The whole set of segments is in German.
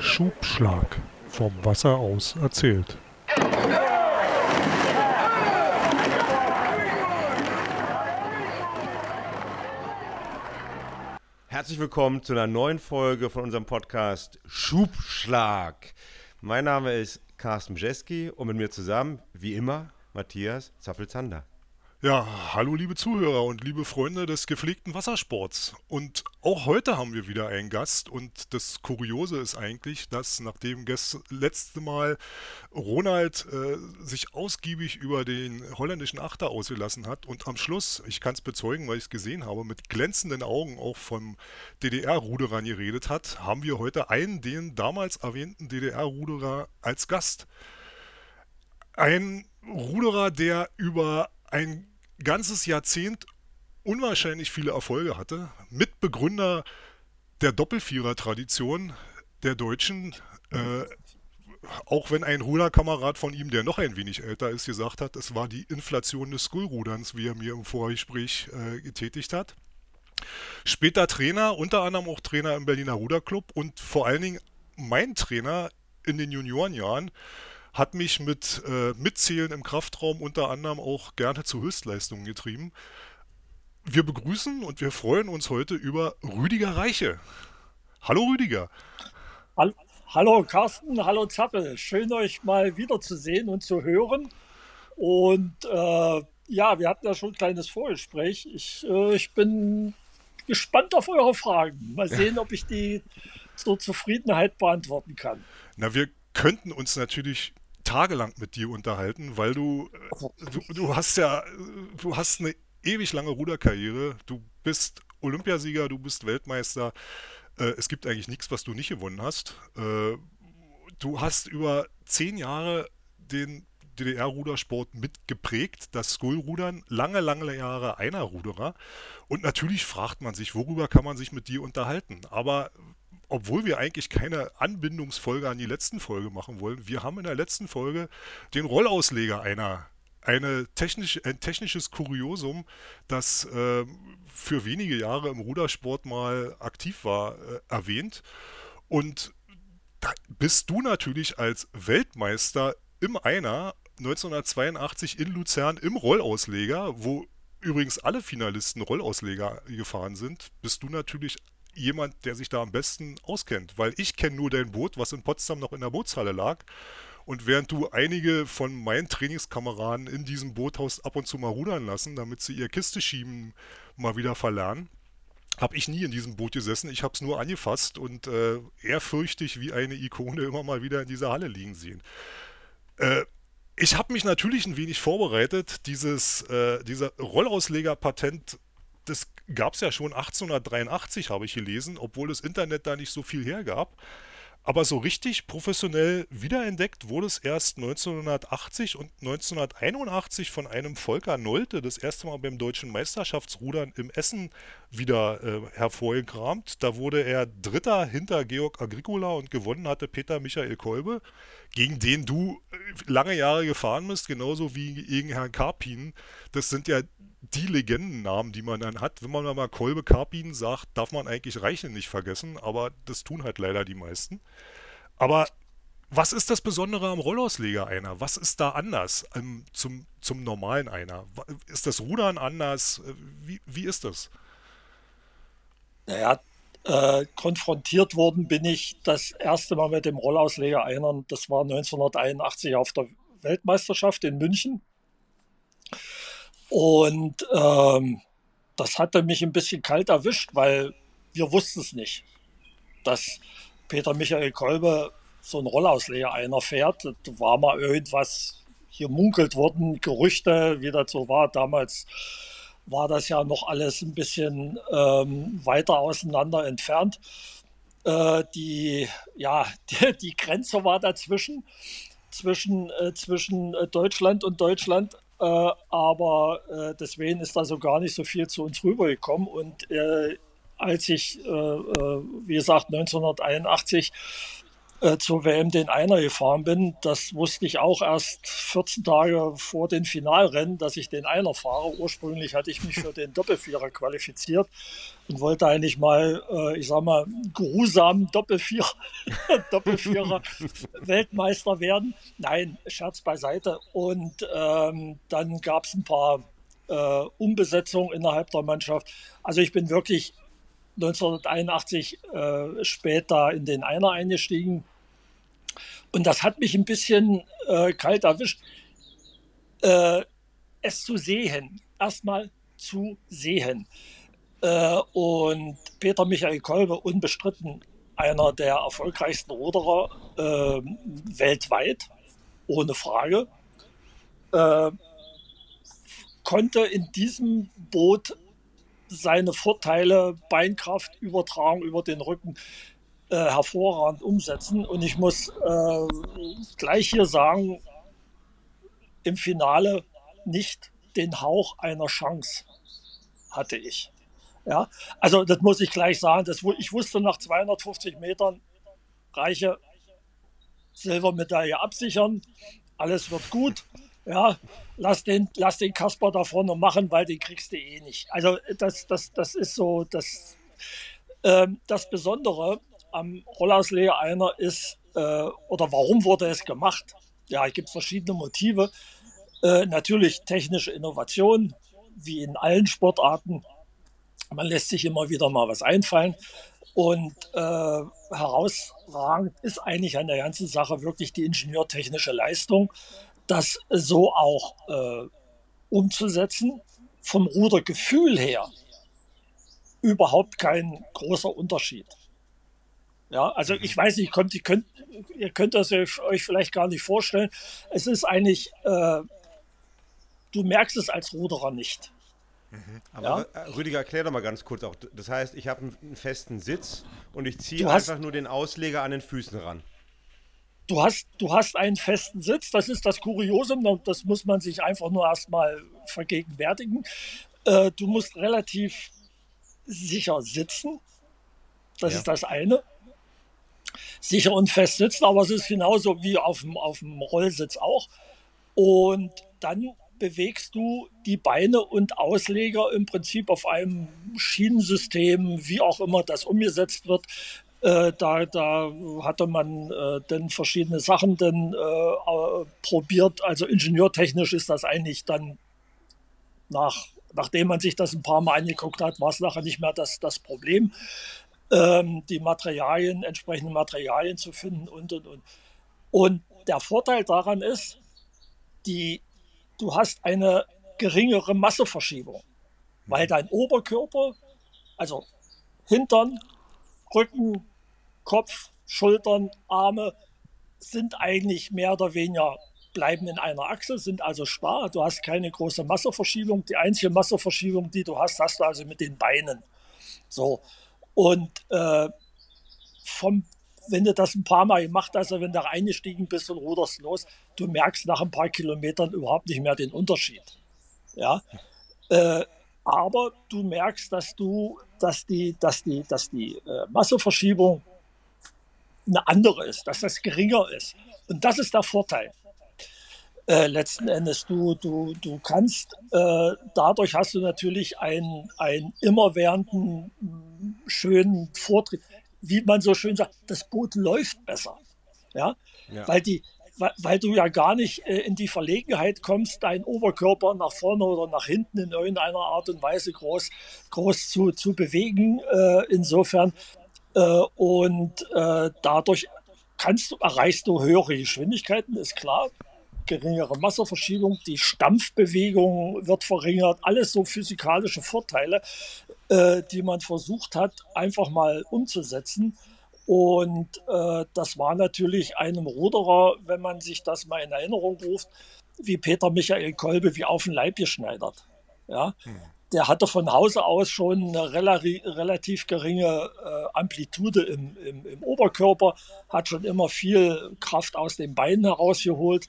Schubschlag. Vom Wasser aus erzählt. Herzlich willkommen zu einer neuen Folge von unserem Podcast Schubschlag. Mein Name ist Carsten Bjeski und mit mir zusammen, wie immer, Matthias Zappelzander. Ja, hallo liebe Zuhörer und liebe Freunde des gepflegten Wassersports. Und auch heute haben wir wieder einen Gast und das Kuriose ist eigentlich, dass nachdem das letzte Mal Ronald äh, sich ausgiebig über den holländischen Achter ausgelassen hat und am Schluss, ich kann es bezeugen, weil ich es gesehen habe, mit glänzenden Augen auch vom DDR-Ruderern geredet hat, haben wir heute einen, den damals erwähnten DDR-Ruderer als Gast. Ein Ruderer, der über ein ganzes Jahrzehnt unwahrscheinlich viele Erfolge hatte, Mitbegründer der Doppelvierer-Tradition der Deutschen, äh, auch wenn ein Ruderkamerad von ihm, der noch ein wenig älter ist, gesagt hat, es war die Inflation des Skullruderns, wie er mir im Vorgespräch äh, getätigt hat. Später Trainer, unter anderem auch Trainer im Berliner Ruderclub und vor allen Dingen mein Trainer in den Juniorenjahren, hat mich mit äh, Mitzählen im Kraftraum unter anderem auch gerne zu Höchstleistungen getrieben. Wir begrüßen und wir freuen uns heute über Rüdiger Reiche. Hallo Rüdiger. Hallo Carsten, hallo Zappel. Schön euch mal wiederzusehen und zu hören. Und äh, ja, wir hatten ja schon ein kleines Vorgespräch. Ich, äh, ich bin gespannt auf eure Fragen. Mal sehen, ob ich die zur Zufriedenheit beantworten kann. Na, wir könnten uns natürlich tagelang mit dir unterhalten, weil du, äh, du, du hast ja, du hast eine ewig lange Ruderkarriere. Du bist Olympiasieger, du bist Weltmeister. Äh, es gibt eigentlich nichts, was du nicht gewonnen hast. Äh, du hast über zehn Jahre den DDR-Rudersport mitgeprägt, das Skullrudern, lange, lange Jahre einer Ruderer. Und natürlich fragt man sich, worüber kann man sich mit dir unterhalten? Aber obwohl wir eigentlich keine Anbindungsfolge an die letzten Folge machen wollen, wir haben in der letzten Folge den Rollausleger einer eine technisch, ein technisches Kuriosum, das äh, für wenige Jahre im Rudersport mal aktiv war, äh, erwähnt. Und da bist du natürlich als Weltmeister im Einer 1982 in Luzern im Rollausleger, wo übrigens alle Finalisten Rollausleger gefahren sind, bist du natürlich jemand, der sich da am besten auskennt, weil ich kenne nur dein Boot, was in Potsdam noch in der Bootshalle lag. Und während du einige von meinen Trainingskameraden in diesem Boothaus ab und zu mal rudern lassen, damit sie ihr Kiste schieben mal wieder verlernen, habe ich nie in diesem Boot gesessen. Ich habe es nur angefasst und äh, ehrfürchtig wie eine Ikone immer mal wieder in dieser Halle liegen sehen. Äh, ich habe mich natürlich ein wenig vorbereitet. Dieses, äh, dieser Rollausleger-Patent das gab es ja schon 1883, habe ich gelesen, obwohl das Internet da nicht so viel hergab. Aber so richtig professionell wiederentdeckt wurde es erst 1980 und 1981 von einem Volker Nolte, das erste Mal beim deutschen Meisterschaftsrudern im Essen wieder äh, hervorgekramt. Da wurde er Dritter hinter Georg Agricola und gewonnen hatte Peter Michael Kolbe, gegen den du äh, lange Jahre gefahren bist, genauso wie gegen Herrn Karpin. Das sind ja die Legendennamen, die man dann hat. Wenn man mal Kolbe Karpin sagt, darf man eigentlich Reichen nicht vergessen, aber das tun halt leider die meisten. Aber was ist das Besondere am Rollausleger einer? Was ist da anders ähm, zum, zum normalen einer? Ist das Rudern anders? Äh, wie, wie ist das? Naja, äh, konfrontiert worden bin ich das erste Mal mit dem Rollausleger einer. Das war 1981 auf der Weltmeisterschaft in München. Und ähm, das hatte mich ein bisschen kalt erwischt, weil wir wussten es nicht, dass Peter Michael Kolbe so ein Rollausleger einer fährt. Da war mal irgendwas hier munkelt worden, Gerüchte, wie das so war. Damals war das ja noch alles ein bisschen ähm, weiter auseinander entfernt. Äh, die, ja, die, die, Grenze war dazwischen, zwischen, äh, zwischen äh, Deutschland und Deutschland. Äh, aber äh, deswegen ist da so gar nicht so viel zu uns rübergekommen. Und äh, als ich, wie gesagt, 1981 äh, zur WM den Einer gefahren bin. Das wusste ich auch erst 14 Tage vor den Finalrennen, dass ich den Einer fahre. Ursprünglich hatte ich mich für den Doppelvierer qualifiziert und wollte eigentlich mal, äh, ich sag mal, geruhsam Doppelvierer, Doppelvierer Weltmeister werden. Nein, Scherz beiseite. Und ähm, dann gab es ein paar äh, Umbesetzungen innerhalb der Mannschaft. Also ich bin wirklich 1981 äh, später in den Einer eingestiegen. Und das hat mich ein bisschen äh, kalt erwischt, äh, es zu sehen. Erstmal zu sehen. Äh, und Peter Michael Kolbe, unbestritten einer der erfolgreichsten Ruderer ähm, weltweit, ohne Frage, äh, konnte in diesem Boot seine Vorteile, Beinkraft, Übertragung über den Rücken äh, hervorragend umsetzen. Und ich muss äh, gleich hier sagen, im Finale nicht den Hauch einer Chance hatte ich. Ja, also das muss ich gleich sagen. Das, ich wusste nach 250 Metern reiche Silbermedaille absichern. Alles wird gut ja, lass den, lass den Kasper da vorne machen, weil den kriegst du eh nicht. Also das, das, das ist so, das, ähm, das Besondere am Rollausleger einer ist, äh, oder warum wurde es gemacht? Ja, es gibt verschiedene Motive. Äh, natürlich technische Innovation, wie in allen Sportarten. Man lässt sich immer wieder mal was einfallen. Und äh, herausragend ist eigentlich an der ganzen Sache wirklich die ingenieurtechnische Leistung das so auch äh, umzusetzen. Vom Rudergefühl her überhaupt kein großer Unterschied. Ja, also mhm. ich weiß nicht, kommt, ihr, könnt, ihr könnt das euch vielleicht gar nicht vorstellen. Es ist eigentlich, äh, du merkst es als Ruderer nicht. Mhm. Aber ja? Äh, Rüdiger, erklär doch mal ganz kurz auch. Das heißt, ich habe einen festen Sitz und ich ziehe einfach nur den Ausleger an den Füßen ran du hast, du hast einen festen Sitz, das ist das Kuriosum, das muss man sich einfach nur erstmal vergegenwärtigen. Äh, du musst relativ sicher sitzen, das ja. ist das eine. Sicher und fest sitzen, aber es ist genauso wie auf dem, auf dem Rollsitz auch. Und dann bewegst du die Beine und Ausleger im Prinzip auf einem Schienensystem, wie auch immer das umgesetzt wird, da, da hatte man äh, dann verschiedene Sachen dann äh, probiert. Also ingenieurtechnisch ist das eigentlich dann nach, nachdem man sich das ein paar Mal angeguckt hat, war es nachher nicht mehr das, das Problem, ähm, die Materialien, entsprechende Materialien zu finden und und und. Und der Vorteil daran ist, die, du hast eine geringere Masseverschiebung, weil dein Oberkörper, also Hintern, Rücken, Kopf, Schultern, Arme sind eigentlich mehr oder weniger bleiben in einer Achse, sind also starr. Du hast keine große Masseverschiebung. Die einzige Masseverschiebung, die du hast, hast du also mit den Beinen. So. Und äh, vom, wenn du das ein paar Mal gemacht hast, also wenn du reingestiegen bist und ruderst los, du merkst nach ein paar Kilometern überhaupt nicht mehr den Unterschied. Ja. Äh, aber du merkst, dass du, dass die, dass die, dass die äh, Masseverschiebung eine andere ist, dass das geringer ist. Und das ist der Vorteil. Äh, letzten Endes, du, du, du kannst, äh, dadurch hast du natürlich einen, einen immerwährenden, schönen Vortritt. Wie man so schön sagt, das Boot läuft besser. Ja, ja. weil die, weil du ja gar nicht äh, in die Verlegenheit kommst, deinen Oberkörper nach vorne oder nach hinten in irgendeiner Art und Weise groß, groß zu, zu bewegen. Äh, insofern äh, und dadurch kannst du, erreichst du höhere Geschwindigkeiten, ist klar. Geringere Masseverschiebung, die Stampfbewegung wird verringert, alles so physikalische Vorteile, die man versucht hat, einfach mal umzusetzen. Und äh, das war natürlich einem Ruderer, wenn man sich das mal in Erinnerung ruft, wie Peter Michael Kolbe, wie auf den Leib geschneidert. Ja? Hm der hatte von Hause aus schon eine relativ, geringe äh, Amplitude im, im, im, Oberkörper, hat schon immer viel Kraft aus den Beinen herausgeholt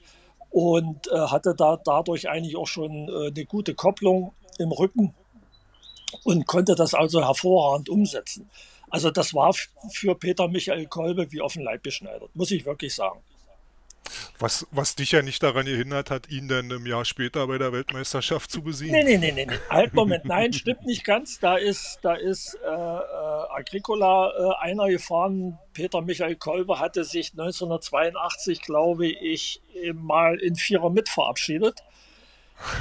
und äh, hatte da dadurch eigentlich auch schon äh, eine gute Kopplung im Rücken und konnte das also hervorragend umsetzen. Also das war für Peter Michael Kolbe wie auf den Leib geschneidert, muss ich wirklich sagen. Was, was dich ja nicht daran gehindert hat, ihn dann im Jahr später bei der Weltmeisterschaft zu besiegen. Nee, nee, nee, nee, nee. Halt, Moment, nein, stimmt nicht ganz. Da ist, da ist äh, äh, Agricola äh, einer gefahren. Peter Michael Kolbe hatte sich 1982, glaube ich, mal in Vierer mit verabschiedet.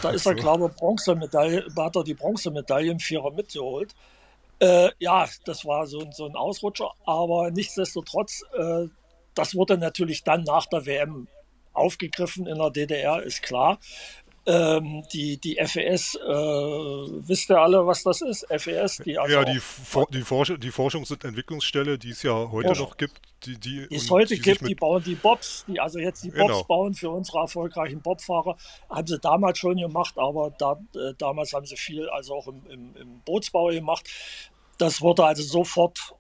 Da ist er, glaube ich, Bronzemedaille, hat er die Bronzemedaille im Vierer mitgeholt. Äh, ja, das war so, so ein Ausrutscher, aber nichtsdestotrotz, äh, das wurde natürlich dann nach der WM aufgegriffen in der DDR, ist klar. Ähm, die, die FES, äh, wisst ihr alle, was das ist? FES, die also Ja, die, For die, Forsch die Forschungs- und Entwicklungsstelle, die es ja heute Forschung. noch gibt. Die, die, die es heute die gibt, die bauen die Bobs, die also jetzt die Bobs genau. bauen für unsere erfolgreichen Bobfahrer. Haben sie damals schon gemacht, aber da, äh, damals haben sie viel also auch im, im, im Bootsbau gemacht. Das wurde also sofort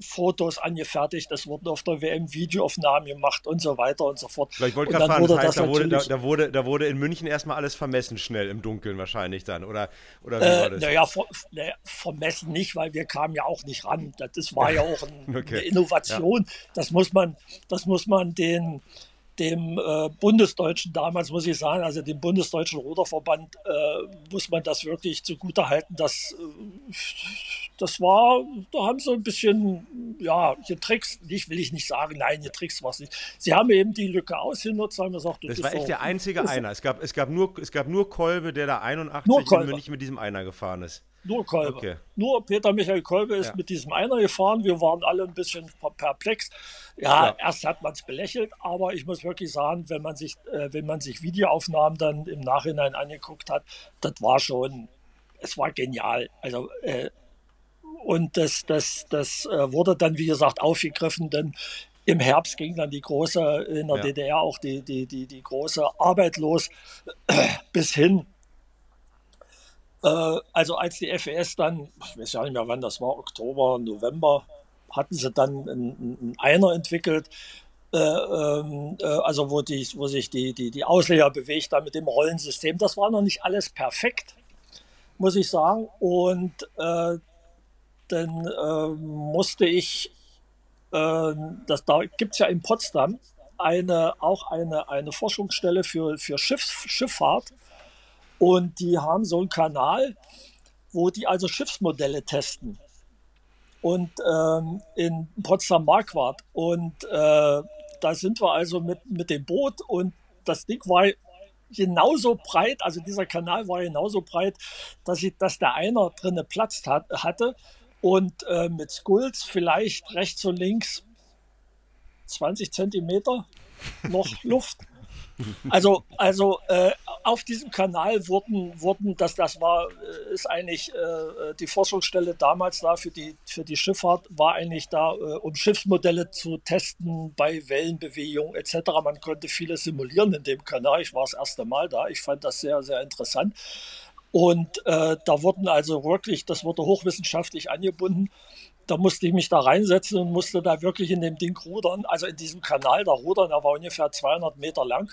Fotos angefertigt, es wurden auf der WM Videoaufnahmen gemacht und so weiter und so fort. Vielleicht wollte ich gerade fragen, das heißt, da wurde, da, da, wurde, da wurde in München erstmal alles vermessen schnell im Dunkeln wahrscheinlich dann, oder, oder wie äh, war das? Naja, ver, ne, vermessen nicht, weil wir kamen ja auch nicht ran. Das war ja auch ein, okay. eine Innovation. Ja. Das muss man, das muss man den dem äh, Bundesdeutschen damals, muss ich sagen, also dem Bundesdeutschen Ruderverband, äh, muss man das wirklich zugute halten, dass äh, das war, da haben sie ein bisschen, ja, getrickst, nicht will ich nicht sagen, nein, getrickst war es nicht. Sie haben eben die Lücke ausgenutzt, haben gesagt, das, das war echt der einzige Einer. Es gab, es, gab nur, es gab nur Kolbe, der da 81 in München mit diesem Einer gefahren ist. Nur Kolbe. Okay. Nur Peter Michael Kolbe ist ja. mit diesem Einer gefahren. Wir waren alle ein bisschen perplex. Ja, ja. erst hat man es belächelt, aber ich muss wirklich sagen, wenn man sich, äh, wenn man sich Videoaufnahmen dann im Nachhinein angeguckt hat, das war schon, es war genial. Also äh, und das, das, das äh, wurde dann, wie gesagt, aufgegriffen, denn im Herbst ging dann die große, in der ja. DDR auch die, die, die, die große Arbeit los, bis hin also als die FES dann, ich weiß ja nicht mehr wann das war, Oktober, November, hatten sie dann einen Einer entwickelt, äh, ähm, äh, also wo, die, wo sich die, die, die Ausleger bewegt haben mit dem Rollensystem. Das war noch nicht alles perfekt, muss ich sagen. Und äh, dann äh, musste ich, äh, das, da gibt es ja in Potsdam eine, auch eine, eine Forschungsstelle für, für Schiff, Schifffahrt. Und die haben so einen Kanal, wo die also Schiffsmodelle testen. Und ähm, in Potsdam Marquardt. Und äh, da sind wir also mit, mit dem Boot und das Ding war genauso breit, also dieser Kanal war genauso breit, dass, ich, dass der einer drinne Platz hat, hatte und äh, mit Skulls vielleicht rechts und links 20 Zentimeter noch Luft. Also, also äh, auf diesem Kanal wurden, wurden das, das war, äh, ist eigentlich äh, die Forschungsstelle damals da für die, für die Schifffahrt, war eigentlich da, äh, um Schiffsmodelle zu testen bei Wellenbewegung etc. Man konnte vieles simulieren in dem Kanal. Ich war das erste Mal da. Ich fand das sehr, sehr interessant. Und äh, da wurden also wirklich, das wurde hochwissenschaftlich angebunden. Da musste ich mich da reinsetzen und musste da wirklich in dem Ding rudern, also in diesem Kanal da rudern. Der war ungefähr 200 Meter lang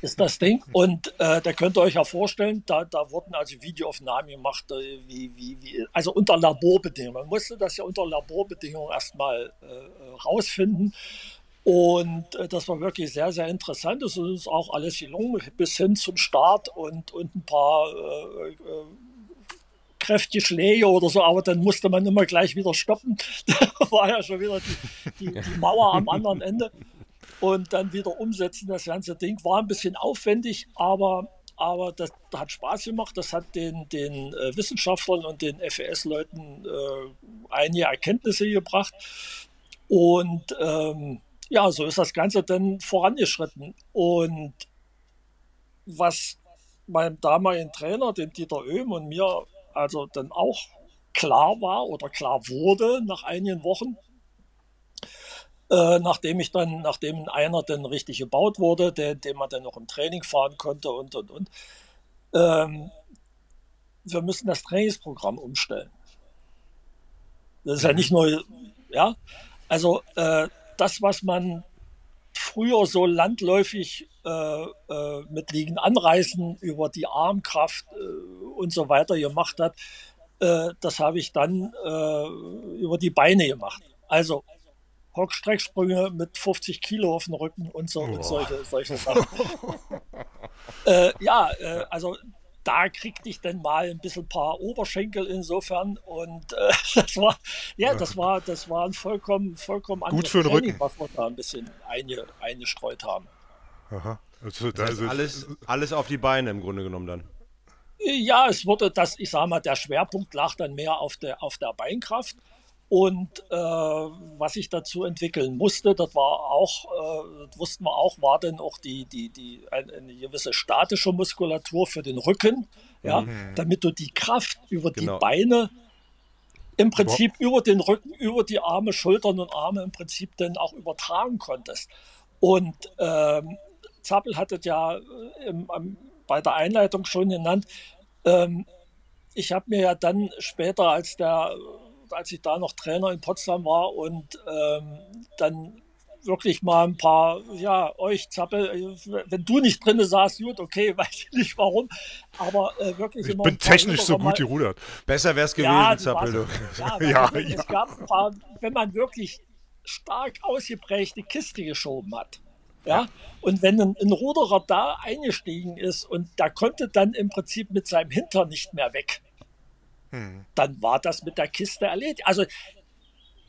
ist das Ding. Und äh, da könnt ihr euch ja vorstellen, da, da wurden also Videoaufnahmen gemacht, äh, wie, wie, wie, also unter Laborbedingungen. Man musste das ja unter Laborbedingungen erstmal äh, rausfinden. Und äh, das war wirklich sehr, sehr interessant. Es ist auch alles gelungen, bis hin zum Start und, und ein paar äh, äh, kräftige Schläge oder so, aber dann musste man immer gleich wieder stoppen. Da war ja schon wieder die, die, die Mauer am anderen Ende und dann wieder umsetzen. Das ganze Ding war ein bisschen aufwendig, aber, aber das, hat Spaß gemacht. Das hat den, den äh, Wissenschaftlern und den FES-Leuten äh, einige Erkenntnisse gebracht. Und ähm, ja, so ist das Ganze dann vorangeschritten. Und was meinem damaligen Trainer, dem Dieter Oehm und mir also dann auch klar war oder klar wurde nach einigen Wochen, äh, nachdem ich dann, nachdem einer dann richtig gebaut wurde, den, den man dann noch im Training fahren konnte und und und. Ähm, wir müssen das Trainingsprogramm umstellen. Das ist ja nicht nur, ja, also äh, das, was man früher so landläufig äh, äh, mit Liegen anreißen über die Armkraft äh, und so weiter gemacht hat, das habe ich dann über die Beine gemacht. Also Hockstrecksprünge mit 50 Kilo auf dem Rücken und so und solche, solche Sachen. äh, ja, äh, also da kriegte ich dann mal ein bisschen paar Oberschenkel insofern und äh, das war ja das war das war ein vollkommen vollkommen Gut für den Training, Rücken. was wir da ein bisschen einge, eingestreut haben. Aha. Also, das heißt, alles, alles auf die Beine im Grunde genommen dann. Ja, es wurde das, ich sage mal, der Schwerpunkt lag dann mehr auf der, auf der Beinkraft. Und äh, was ich dazu entwickeln musste, das war auch, äh, wussten wir auch, war dann auch die, die, die, eine, eine gewisse statische Muskulatur für den Rücken, ja, mhm. damit du die Kraft über genau. die Beine im Prinzip Boah. über den Rücken, über die Arme, Schultern und Arme im Prinzip dann auch übertragen konntest. Und ähm, Zappel hat es ja äh, im, am, bei der Einleitung schon genannt. Ähm, ich habe mir ja dann später, als, der, als ich da noch Trainer in Potsdam war und ähm, dann wirklich mal ein paar, ja, euch Zappel, wenn du nicht drin saßt, gut, okay, weiß ich nicht warum, aber äh, wirklich ich bin technisch so gut gerudert. Besser wäre es gewesen, ja, Zappel. Ja, ja, ja, es gab ein paar, wenn man wirklich stark ausgeprägte Kiste geschoben hat, ja, und wenn ein, ein Ruderer da eingestiegen ist und der konnte dann im Prinzip mit seinem Hintern nicht mehr weg, hm. dann war das mit der Kiste erledigt. Also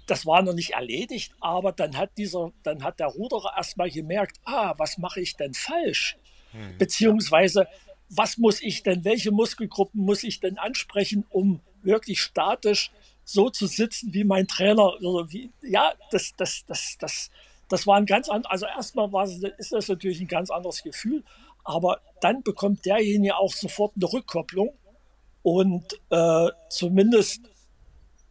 das war noch nicht erledigt, aber dann hat dieser, dann hat der Ruderer erstmal gemerkt, ah, was mache ich denn falsch? Hm. Beziehungsweise, was muss ich denn, welche Muskelgruppen muss ich denn ansprechen, um wirklich statisch so zu sitzen wie mein Trainer? Oder wie, ja, das, das, das, das, das war ein ganz anderes, also erstmal war ist das natürlich ein ganz anderes Gefühl, aber dann bekommt derjenige auch sofort eine Rückkopplung und äh, zumindest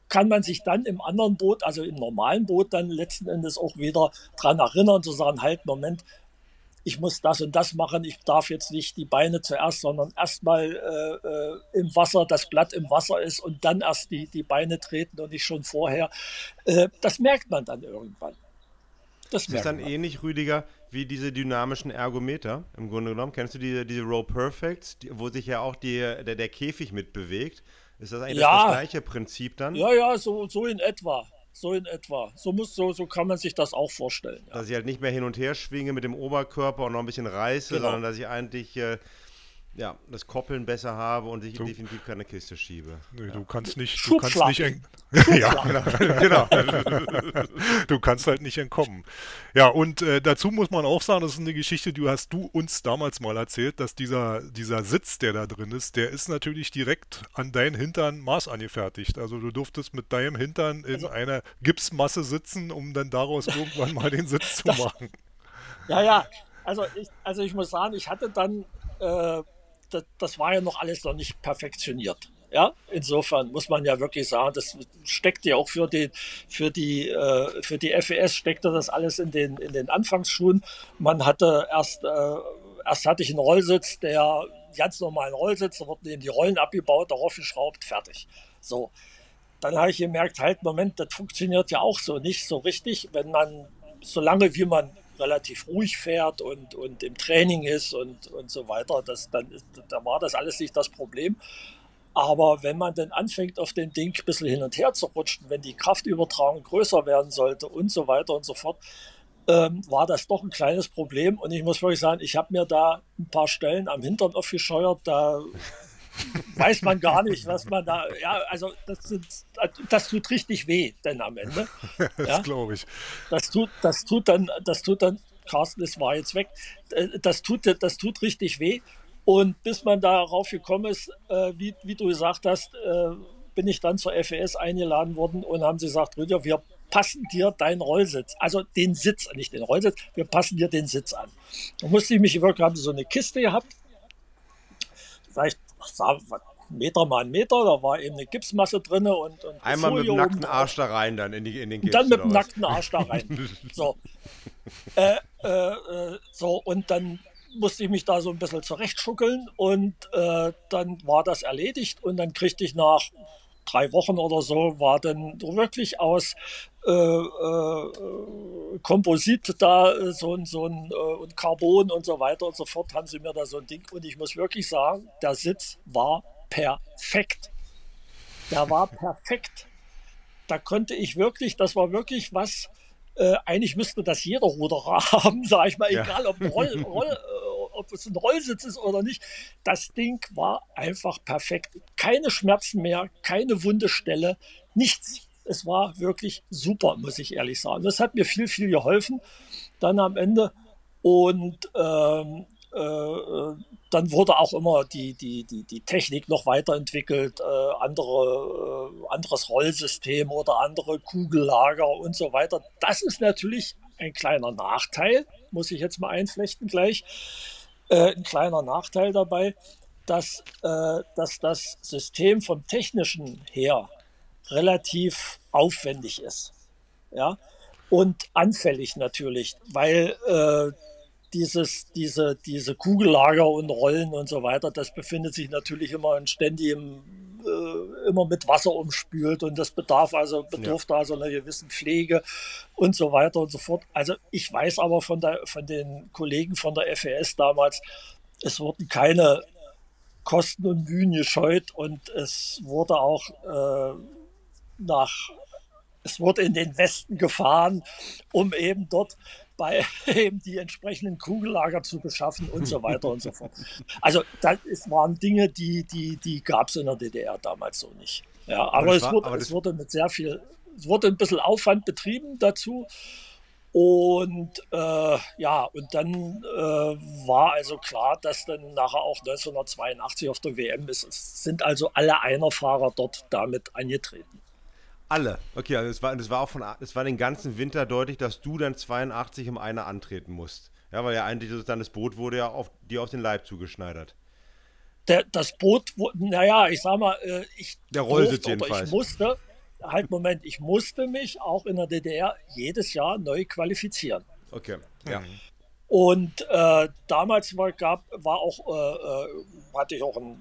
kann man sich dann im anderen Boot, also im normalen Boot, dann letzten Endes auch wieder daran erinnern, zu sagen, halt, Moment, ich muss das und das machen, ich darf jetzt nicht die Beine zuerst, sondern erstmal äh, äh, im Wasser, das Blatt im Wasser ist und dann erst die, die Beine treten und nicht schon vorher. Äh, das merkt man dann irgendwann. Das, ist dann ähnlich, Rüdiger, wie diese dynamischen Ergometer, im Grunde genommen. Kennst du diese, diese Row Perfects, die, wo sich ja auch die, der, der Käfig mitbewegt? Ist das eigentlich ja. das gleiche Prinzip dann? Ja, ja, so, so in etwa. So in etwa. So, muss, so, so kann man sich das auch vorstellen. Ja. Dass ich halt nicht mehr hin und her schwinge mit dem Oberkörper und noch ein bisschen reiße, genau. sondern dass ich eigentlich äh, ja, das Koppeln besser habe und ich du, definitiv keine Kiste schiebe. Nee, ja. du kannst nicht, du kannst nicht eng ja, genau. du kannst halt nicht entkommen. Ja, und äh, dazu muss man auch sagen, das ist eine Geschichte, die hast du uns damals mal erzählt, dass dieser, dieser Sitz, der da drin ist, der ist natürlich direkt an deinen Hintern Maß angefertigt. Also du durftest mit deinem Hintern in also, einer Gipsmasse sitzen, um dann daraus irgendwann mal den Sitz zu machen. Ja, ja. Also ich, also ich muss sagen, ich hatte dann äh, das, das war ja noch alles noch nicht perfektioniert. Ja, insofern muss man ja wirklich sagen, das steckt ja auch für die, für die, äh, für die FES steckte das alles in den, in den Anfangsschuhen. Man hatte erst, äh, erst hatte ich einen Rollsitz, der ganz normalen Rollsitz, da wurden eben die Rollen abgebaut, darauf geschraubt, fertig. So. Dann habe ich gemerkt, halt, Moment, das funktioniert ja auch so nicht so richtig, wenn man, solange wie man relativ ruhig fährt und, und im Training ist und, und so weiter, das, dann ist, da war das alles nicht das Problem. Aber wenn man dann anfängt, auf dem Ding ein bisschen hin und her zu rutschen, wenn die Kraftübertragung größer werden sollte und so weiter und so fort, ähm, war das doch ein kleines Problem. Und ich muss wirklich sagen, ich habe mir da ein paar Stellen am Hintern aufgescheuert, da weiß man gar nicht, was man da. Ja, also das, sind, das tut richtig weh, denn am Ende. das ja? glaube ich. Das tut, das tut dann, das tut dann, Carsten, es war jetzt weg. Äh, das tut, das tut richtig weh. Und bis man darauf gekommen ist, äh, wie, wie du gesagt hast, äh, bin ich dann zur FES eingeladen worden und haben sie gesagt, Rüdiger, wir passen dir deinen Rollsitz, also den Sitz, nicht den Rollsitz, wir passen dir den Sitz an. Da musste ich mich wirklich, haben sie so eine Kiste gehabt, vielleicht Meter mal ein Meter, da war eben eine Gipsmasse drin und, und einmal mit dem nackten Arsch da rein dann in, die, in den Gips. Und dann mit dem nackten Arsch da rein. so. Äh, äh, äh, so, und dann musste ich mich da so ein bisschen zurechtschuckeln und äh, dann war das erledigt und dann kriegte ich nach drei Wochen oder so, war dann wirklich aus äh, äh, Komposit da, äh, so, so ein äh, und Carbon und so weiter und so fort, haben sie mir da so ein Ding. Und ich muss wirklich sagen, der Sitz war perfekt. der war perfekt. Da konnte ich wirklich, das war wirklich was, äh, eigentlich müsste das jeder Ruderer haben, sage ich mal, egal ob, Roll, Roll, äh, ob es ein Rollsitz ist oder nicht. Das Ding war einfach perfekt. Keine Schmerzen mehr, keine wunde Stelle, nichts. Es war wirklich super, muss ich ehrlich sagen. Das hat mir viel, viel geholfen. Dann am Ende. Und ähm, äh, dann wurde auch immer die, die, die, die Technik noch weiterentwickelt, äh, andere, äh, anderes Rollsystem oder andere Kugellager und so weiter. Das ist natürlich ein kleiner Nachteil, muss ich jetzt mal einflechten gleich. Äh, ein kleiner Nachteil dabei, dass, äh, dass das System vom technischen her relativ aufwendig ist. Ja, und anfällig natürlich, weil äh, dieses, diese, diese Kugellager und Rollen und so weiter, das befindet sich natürlich immer in ständigem, äh, immer mit Wasser umspült und das bedarf also, bedurfte ja. also einer gewissen Pflege und so weiter und so fort. Also ich weiß aber von, der, von den Kollegen von der FES damals, es wurden keine Kosten und Mühen gescheut und es wurde auch äh, nach es wurde in den Westen gefahren, um eben dort bei eben die entsprechenden Kugellager zu beschaffen und so weiter und so fort. Also das waren Dinge, die, die, die gab es in der DDR damals so nicht. Ja, aber, aber es, war, wurde, aber es wurde mit sehr viel, es wurde ein bisschen Aufwand betrieben dazu. Und äh, ja, und dann äh, war also klar, dass dann nachher auch 1982 auf der WM ist. Es sind also alle Einerfahrer dort damit angetreten. Alle. Okay, also es war, es war auch von, es war den ganzen Winter deutlich, dass du dann 82 im Einer antreten musst. Ja, weil ja eigentlich dann das Boot wurde ja auf, dir auf den Leib zugeschneidert. Der, das Boot, naja, ich sag mal, äh, ich. Der Rollsitz jedenfalls. Ich musste, halt, Moment, ich musste mich auch in der DDR jedes Jahr neu qualifizieren. Okay, ja. Mhm. Und äh, damals war, gab, war auch, äh, äh hatte ich auch ein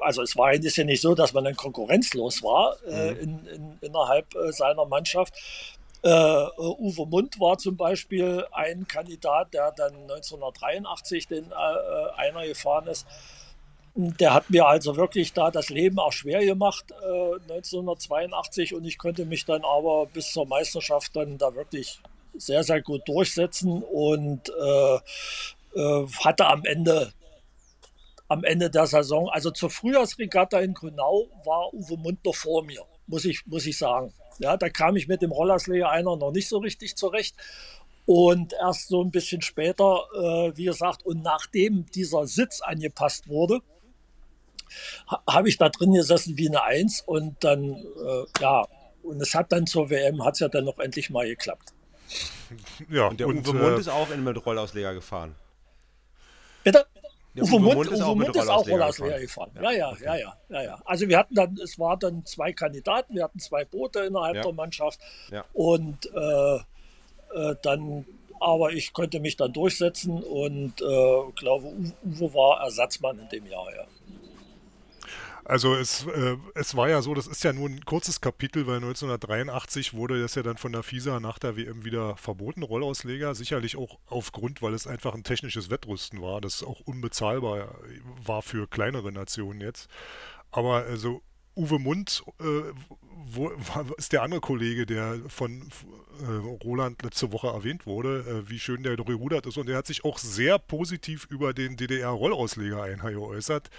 also es war ist ja nicht so, dass man dann konkurrenzlos war äh, mhm. in, in, innerhalb äh, seiner Mannschaft. Äh, äh, Uwe Mund war zum Beispiel ein Kandidat, der dann 1983 den äh, äh, einer gefahren ist. Der hat mir also wirklich da das Leben auch schwer gemacht 1982 und ich konnte mich dann aber bis zur Meisterschaft dann da wirklich sehr, sehr gut durchsetzen und hatte am Ende am Ende der Saison. Also zur Frühjahrsregatta in Grünau war Uwe Mund noch vor mir, muss ich, muss ich sagen. Ja, da kam ich mit dem Rollerslayer einer noch nicht so richtig zurecht. Und erst so ein bisschen später, äh, wie gesagt, und nachdem dieser Sitz angepasst wurde, ha habe ich da drin gesessen wie eine Eins und dann, äh, ja, und es hat dann zur WM, hat es ja dann noch endlich mal geklappt. Ja, und der und, Uwe Mund äh, ist auch in mit Rollausleger gefahren. Bitte? Der Uwe, Uwe Mund, Mund ist auch, Mund ist auch Rollausleger gefahren. Ja, ja, ja, ja, ja, ja. Also wir hatten dann, es waren dann zwei Kandidaten, wir hatten zwei Boote innerhalb ja. der Mannschaft ja. und äh, äh, dann, aber ich konnte mich dann durchsetzen und äh, glaube, Uwe war Ersatzmann in dem Jahr, ja. Also es, äh, es war ja so, das ist ja nur ein kurzes Kapitel, weil 1983 wurde das ja dann von der FISA nach der WM wieder verboten, Rollausleger. Sicherlich auch aufgrund, weil es einfach ein technisches Wettrüsten war, das auch unbezahlbar war für kleinere Nationen jetzt. Aber also Uwe Mund äh, wo, ist der andere Kollege, der von äh, Roland letzte Woche erwähnt wurde, äh, wie schön der gerudert ist. Und er hat sich auch sehr positiv über den DDR-Rollausleger geäußert,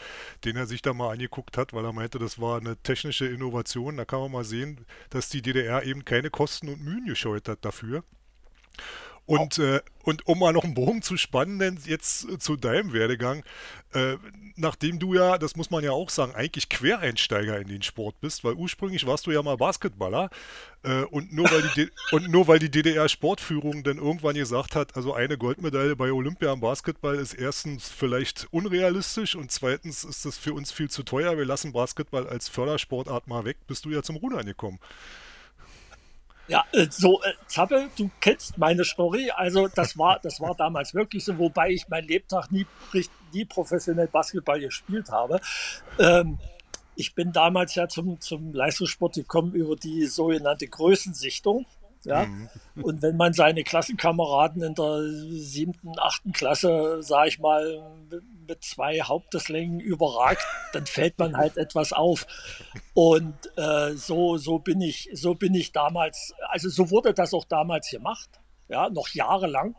den er sich da mal angeguckt hat, weil er meinte, das war eine technische Innovation. Da kann man mal sehen, dass die DDR eben keine Kosten und Mühen gescheut hat dafür. Und, äh, und um mal noch einen Bogen zu spannen, jetzt äh, zu deinem Werdegang, äh, nachdem du ja, das muss man ja auch sagen, eigentlich Quereinsteiger in den Sport bist, weil ursprünglich warst du ja mal Basketballer äh, und, nur weil die und nur weil die DDR-Sportführung dann irgendwann gesagt hat, also eine Goldmedaille bei Olympia im Basketball ist erstens vielleicht unrealistisch und zweitens ist das für uns viel zu teuer, wir lassen Basketball als Fördersportart mal weg, bist du ja zum Rudern gekommen. Ja, äh, so, äh, Zappel, du kennst meine Story. Also, das war, das war damals wirklich so, wobei ich mein Lebtag nie, nie professionell Basketball gespielt habe. Ähm, ich bin damals ja zum, zum Leistungssport gekommen über die sogenannte Größensichtung. Ja? Mhm. Und wenn man seine Klassenkameraden in der siebten, achten Klasse, sag ich mal, mit zwei Haupteslängen überragt, dann fällt man halt etwas auf. Und äh, so, so, bin ich, so bin ich damals, also so wurde das auch damals gemacht, ja, noch jahrelang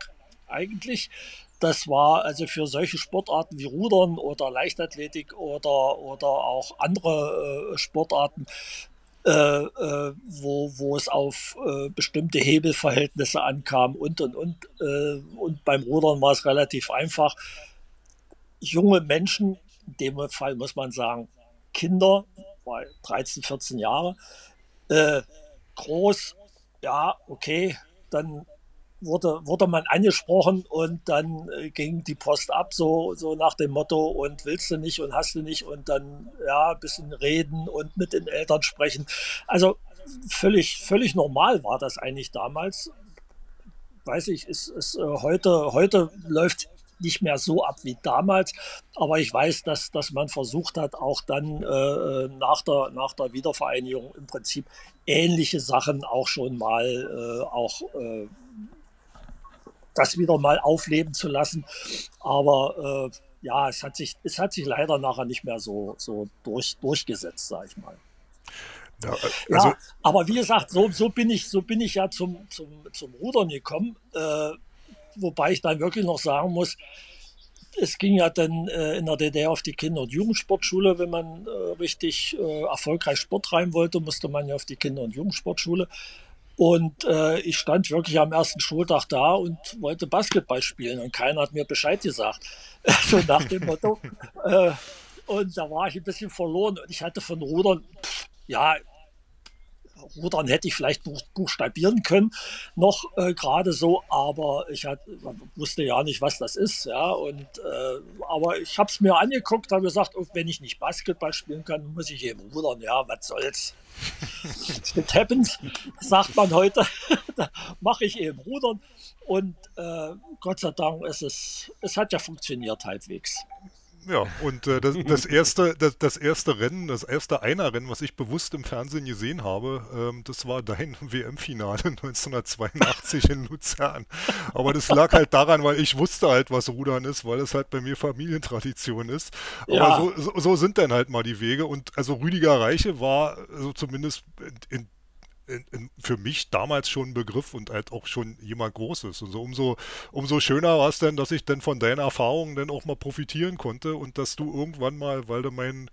eigentlich. Das war also für solche Sportarten wie Rudern oder Leichtathletik oder, oder auch andere äh, Sportarten wo, wo es auf äh, bestimmte Hebelverhältnisse ankam und und und. Äh, und beim Rudern war es relativ einfach. Junge Menschen, in dem Fall muss man sagen, Kinder, 13, 14 Jahre, äh, groß, ja, okay, dann wurde, wurde man angesprochen und dann äh, ging die Post ab, so, so nach dem Motto, und willst du nicht und hast du nicht und dann ja, ein bisschen reden und mit den Eltern sprechen. Also völlig, völlig normal war das eigentlich damals. Weiß ich, ist, ist äh, heute, heute läuft nicht mehr so ab wie damals. Aber ich weiß, dass, dass man versucht hat, auch dann äh, nach, der, nach der Wiedervereinigung im Prinzip ähnliche Sachen auch schon mal äh, auch äh, das wieder mal aufleben zu lassen. Aber äh, ja, es hat sich, es hat sich leider nachher nicht mehr so, so durch, durchgesetzt, sage ich mal. Ja, also ja, aber wie gesagt, so, so, bin ich, so bin ich ja zum, zum, zum Rudern gekommen. Äh, wobei ich dann wirklich noch sagen muss, es ging ja dann äh, in der DDR auf die Kinder- und Jugendsportschule. Wenn man äh, richtig äh, erfolgreich Sport treiben wollte, musste man ja auf die Kinder- und Jugendsportschule. Und äh, ich stand wirklich am ersten Schultag da und wollte Basketball spielen und keiner hat mir Bescheid gesagt. so nach dem Motto. Äh, und da war ich ein bisschen verloren und ich hatte von Rudern, pff, ja, Rudern hätte ich vielleicht buchstabieren können, noch äh, gerade so, aber ich hat, wusste ja nicht, was das ist. Ja, und, äh, aber ich habe es mir angeguckt, habe gesagt, oh, wenn ich nicht Basketball spielen kann, muss ich eben rudern. Ja, was soll's. It happens, sagt man heute. da mache ich eben Rudern. Und äh, Gott sei Dank, es, ist, es hat ja funktioniert halbwegs. Ja, und äh, das, das, erste, das, das, erste Rennen, das erste Einer-Rennen, was ich bewusst im Fernsehen gesehen habe, ähm, das war dein WM-Finale 1982 in Luzern. Aber das lag halt daran, weil ich wusste halt, was Rudern ist, weil es halt bei mir Familientradition ist. Aber ja. so, so, so, sind dann halt mal die Wege. Und also Rüdiger Reiche war also zumindest in, in für mich damals schon ein Begriff und halt auch schon jemand Großes. Und so umso, umso schöner war es dann, dass ich dann von deinen Erfahrungen dann auch mal profitieren konnte und dass du irgendwann mal, weil du meinen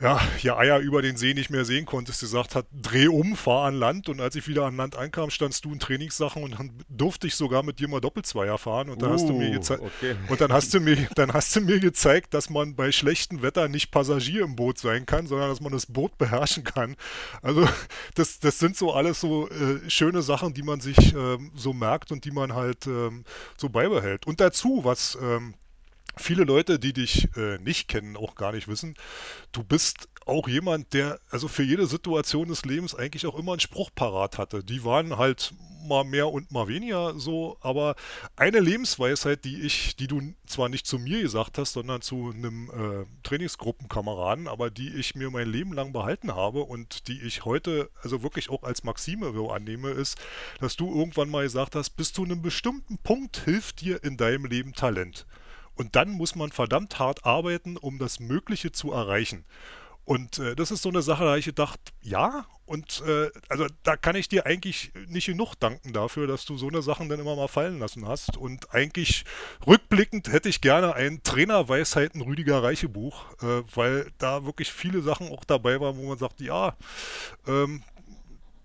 ja, ja Eier über den See nicht mehr sehen konntest, gesagt hat, dreh um, fahr an Land und als ich wieder an Land ankam, standst du in Trainingssachen und dann durfte ich sogar mit dir mal Doppelzweier fahren und dann uh, hast du mir uh, gezeigt okay. und dann hast du mir dann hast du mir gezeigt, dass man bei schlechtem Wetter nicht Passagier im Boot sein kann, sondern dass man das Boot beherrschen kann. Also das, das sind so alles so äh, schöne Sachen, die man sich ähm, so merkt und die man halt ähm, so beibehält. Und dazu, was ähm, viele Leute, die dich äh, nicht kennen, auch gar nicht wissen, du bist auch jemand, der also für jede Situation des Lebens eigentlich auch immer einen Spruch parat hatte. Die waren halt mal mehr und mal weniger so, aber eine Lebensweisheit, die ich, die du zwar nicht zu mir gesagt hast, sondern zu einem äh, Trainingsgruppenkameraden, aber die ich mir mein Leben lang behalten habe und die ich heute also wirklich auch als Maxime so annehme, ist, dass du irgendwann mal gesagt hast, bis zu einem bestimmten Punkt hilft dir in deinem Leben Talent. Und dann muss man verdammt hart arbeiten, um das Mögliche zu erreichen. Und äh, das ist so eine Sache, da ich gedacht, ja, und äh, also da kann ich dir eigentlich nicht genug danken dafür, dass du so eine Sachen dann immer mal fallen lassen hast. Und eigentlich rückblickend hätte ich gerne ein Trainerweisheiten Rüdiger Reiche Buch, äh, weil da wirklich viele Sachen auch dabei waren, wo man sagt, ja, ähm,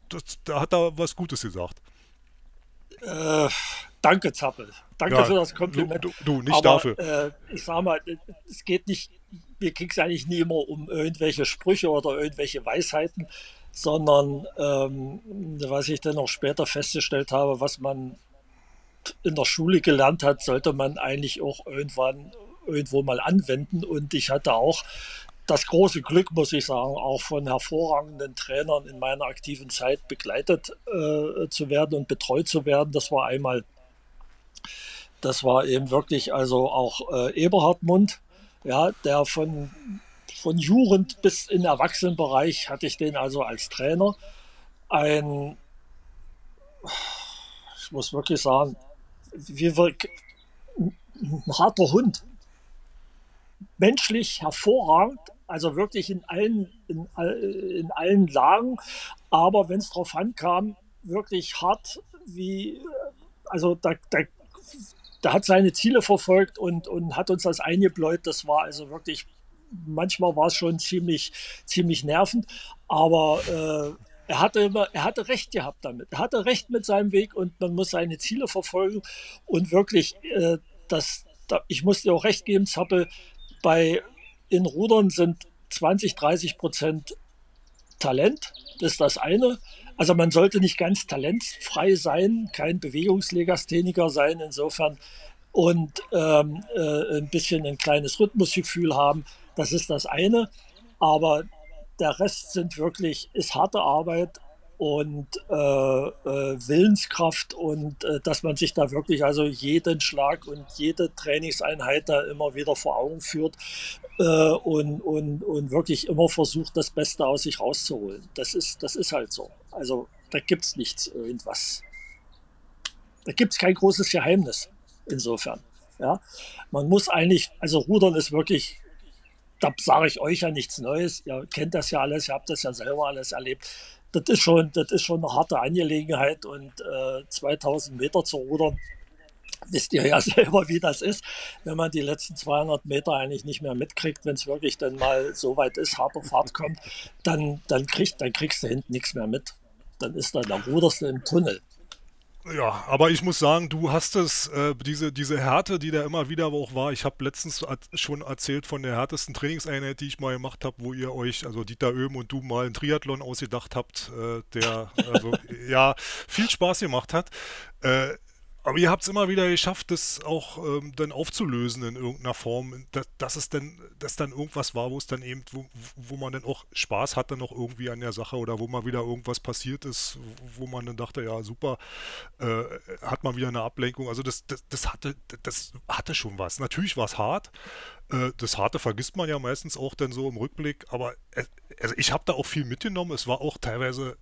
das, da hat er was Gutes gesagt. Danke, Zappel. Danke ja, für das Kompliment. Du, du nicht Aber, dafür. Äh, ich sag mal, es geht nicht, mir ging es eigentlich nie immer um irgendwelche Sprüche oder irgendwelche Weisheiten, sondern ähm, was ich dann auch später festgestellt habe, was man in der Schule gelernt hat, sollte man eigentlich auch irgendwann irgendwo mal anwenden. Und ich hatte auch das große Glück, muss ich sagen, auch von hervorragenden Trainern in meiner aktiven Zeit begleitet äh, zu werden und betreut zu werden. Das war einmal, das war eben wirklich also auch äh, Eberhard Mund, ja, der von, von Jugend bis in Erwachsenenbereich hatte ich den also als Trainer. Ein, ich muss wirklich sagen, wie wir, ein harter Hund menschlich hervorragend, also wirklich in allen, in, in allen Lagen. Aber wenn es drauf ankam, wirklich hart, wie, also da, da, da hat seine Ziele verfolgt und, und hat uns das eingebläut. Das war also wirklich, manchmal war es schon ziemlich, ziemlich nervend. Aber äh, er hatte, immer, er hatte recht gehabt damit. Er hatte recht mit seinem Weg und man muss seine Ziele verfolgen und wirklich, äh, das, da, ich muss dir auch recht geben, Zappel, bei in Rudern sind 20, 30 Prozent Talent, das ist das eine. Also man sollte nicht ganz talentfrei sein, kein Bewegungslegastheniker sein insofern und ähm, äh, ein bisschen ein kleines Rhythmusgefühl haben. Das ist das eine. Aber der Rest sind wirklich, ist harte Arbeit und äh, äh, Willenskraft und äh, dass man sich da wirklich also jeden Schlag und jede Trainingseinheit da immer wieder vor Augen führt äh, und, und, und wirklich immer versucht, das Beste aus sich rauszuholen. Das ist, das ist halt so. Also da gibt es nichts irgendwas. Da gibt es kein großes Geheimnis insofern. Ja, man muss eigentlich, also Rudern ist wirklich da sage ich euch ja nichts Neues. Ihr kennt das ja alles, ihr habt das ja selber alles erlebt. Das ist schon, das ist schon eine harte Angelegenheit und äh, 2000 Meter zu rudern, wisst ihr ja selber, wie das ist, wenn man die letzten 200 Meter eigentlich nicht mehr mitkriegt, wenn es wirklich dann mal so weit ist, hart auf hart kommt, dann, dann, kriegt, dann kriegst du hinten nichts mehr mit. Dann ist dann, dann ruderst du im Tunnel. Ja, aber ich muss sagen, du hast es, äh, diese, diese Härte, die da immer wieder auch war. Ich habe letztens schon erzählt von der härtesten Trainingseinheit, die ich mal gemacht habe, wo ihr euch, also Dieter Oehm und du mal einen Triathlon ausgedacht habt, äh, der also ja viel Spaß gemacht hat. Äh, aber ihr habt es immer wieder geschafft, das auch ähm, dann aufzulösen in irgendeiner Form, dass, dass es dann, dass dann irgendwas war, wo es dann eben, wo, wo man dann auch Spaß hatte noch irgendwie an der Sache oder wo mal wieder irgendwas passiert ist, wo man dann dachte, ja super, äh, hat man wieder eine Ablenkung. Also das, das, das hatte, das hatte schon was. Natürlich war es hart. Äh, das Harte vergisst man ja meistens auch dann so im Rückblick, aber äh, also ich habe da auch viel mitgenommen. Es war auch teilweise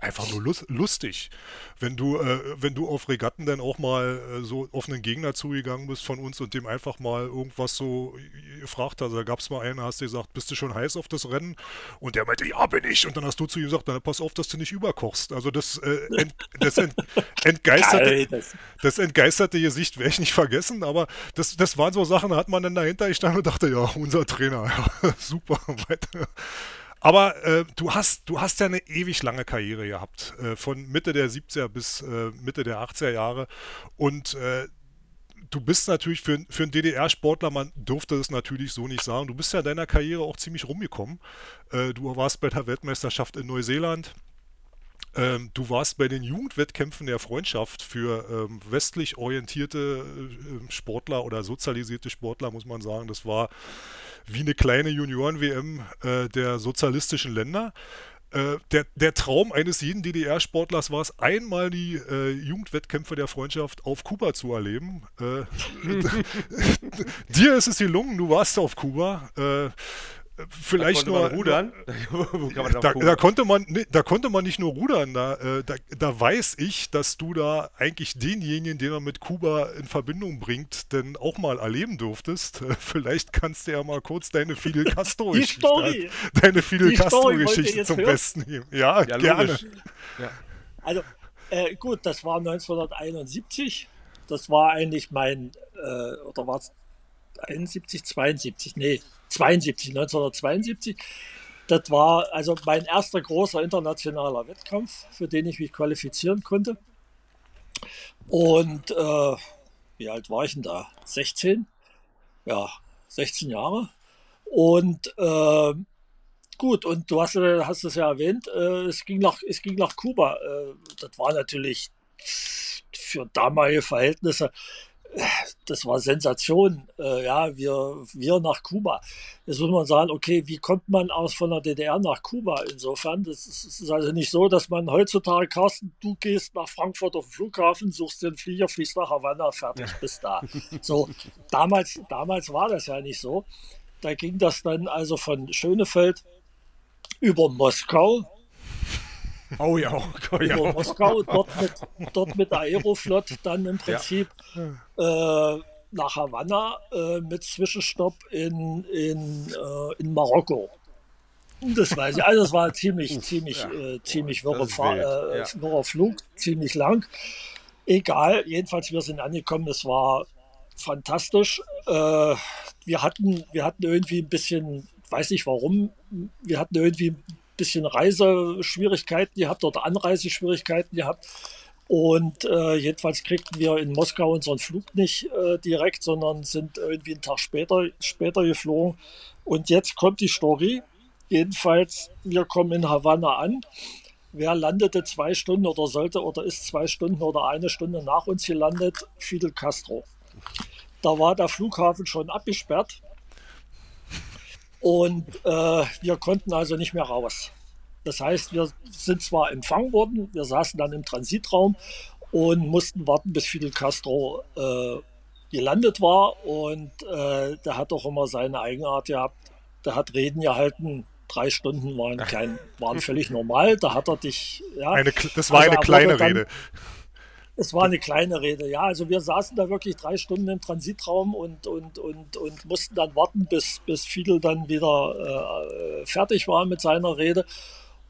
einfach nur lustig. Wenn du, äh, wenn du auf Regatten dann auch mal äh, so auf einen Gegner zugegangen bist von uns und dem einfach mal irgendwas so gefragt hast. Da gab es mal einen, hast du gesagt, bist du schon heiß auf das Rennen? Und der meinte, ja, bin ich. Und dann hast du zu ihm gesagt, dann pass auf, dass du nicht überkochst. Also das, äh, ent, das ent, entgeisterte, das entgeisterte Gesicht werde ich nicht vergessen, aber das, das waren so Sachen, da hat man dann dahinter gestanden und dachte, ja, unser Trainer, ja, super, weiter. Aber äh, du, hast, du hast ja eine ewig lange Karriere gehabt, äh, von Mitte der 70er bis äh, Mitte der 80er Jahre. Und äh, du bist natürlich für, für einen DDR-Sportler, man durfte es natürlich so nicht sagen, du bist ja in deiner Karriere auch ziemlich rumgekommen. Äh, du warst bei der Weltmeisterschaft in Neuseeland, ähm, du warst bei den Jugendwettkämpfen der Freundschaft für ähm, westlich orientierte äh, Sportler oder sozialisierte Sportler, muss man sagen. Das war wie eine kleine Junioren-WM äh, der sozialistischen Länder. Äh, der, der, Traum eines jeden DDR-Sportlers war es, einmal die äh, Jugendwettkämpfe der Freundschaft auf Kuba zu erleben. Äh, dir ist es gelungen, du warst auf Kuba. Vielleicht da nur rudern. da, da, konnte man, da konnte man nicht nur rudern. Da, äh, da, da, weiß ich, dass du da eigentlich denjenigen, den man mit Kuba in Verbindung bringt, denn auch mal erleben durftest. Vielleicht kannst du ja mal kurz deine Fidel Castro Geschichte, deine Fidel Castro Geschichte zum hören? Besten geben. Ja, ja gerne. Ja. Also äh, gut, das war 1971. Das war eigentlich mein äh, oder war es 71, 72? Nee, 72, 1972. Das war also mein erster großer internationaler Wettkampf, für den ich mich qualifizieren konnte. Und äh, wie alt war ich denn da? 16? Ja, 16 Jahre. Und äh, gut, und du hast, hast es ja erwähnt, äh, es, ging nach, es ging nach Kuba. Äh, das war natürlich für damalige Verhältnisse das war Sensation. Äh, ja, wir, wir nach Kuba. Jetzt muss man sagen, okay, wie kommt man aus von der DDR nach Kuba? Insofern, das ist, das ist also nicht so, dass man heutzutage, Carsten, du gehst nach Frankfurt auf den Flughafen, suchst den Flieger, fliegst nach Havanna, fertig, ja. bist da. So, damals, damals war das ja nicht so. Da ging das dann also von Schönefeld über Moskau, Oh ja, oh, ja. Moskau, dort mit, dort mit Aeroflot dann im Prinzip ja. äh, nach Havanna äh, mit Zwischenstopp in, in, äh, in Marokko. Das weiß ich. Also es war ziemlich, ziemlich, ja. äh, ziemlich wirre, äh, ja. wirrer Flug, ziemlich lang. Egal, jedenfalls wir sind angekommen. Es war fantastisch. Äh, wir hatten, wir hatten irgendwie ein bisschen, weiß nicht warum, wir hatten irgendwie ein bisschen Reiseschwierigkeiten gehabt oder Anreiseschwierigkeiten gehabt. Und äh, jedenfalls kriegten wir in Moskau unseren Flug nicht äh, direkt, sondern sind irgendwie einen Tag später, später geflogen. Und jetzt kommt die Story. Jedenfalls, wir kommen in Havanna an. Wer landete zwei Stunden oder sollte oder ist zwei Stunden oder eine Stunde nach uns gelandet? Fidel Castro. Da war der Flughafen schon abgesperrt und äh, wir konnten also nicht mehr raus. Das heißt, wir sind zwar empfangen worden, wir saßen dann im Transitraum und mussten warten, bis Fidel Castro äh, gelandet war. Und äh, der hat auch immer seine Eigenart gehabt. Der hat Reden gehalten. Drei Stunden waren, klein, waren völlig normal. Da hat er dich. Ja, eine, das war also eine kleine dann, Rede. Es war eine kleine Rede, ja. Also wir saßen da wirklich drei Stunden im Transitraum und, und, und, und mussten dann warten, bis, bis Fidel dann wieder äh, fertig war mit seiner Rede.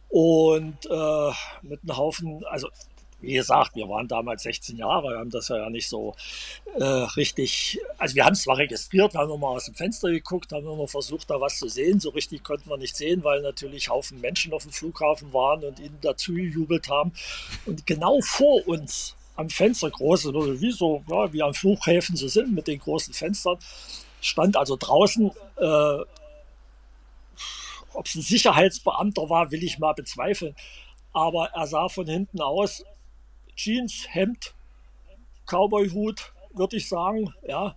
Und äh, mit einem Haufen, also wie gesagt, wir waren damals 16 Jahre, wir haben das ja nicht so äh, richtig, also wir haben es zwar registriert, haben nochmal aus dem Fenster geguckt, haben nochmal versucht, da was zu sehen. So richtig konnten wir nicht sehen, weil natürlich Haufen Menschen auf dem Flughafen waren und ihnen dazu gejubelt haben. Und genau vor uns am Fenster, große, wie so, ja, wie an Flughäfen so sind, mit den großen Fenstern, stand also draußen äh, ob es ein Sicherheitsbeamter war, will ich mal bezweifeln. Aber er sah von hinten aus, Jeans, Hemd, Cowboyhut, würde ich sagen, ja.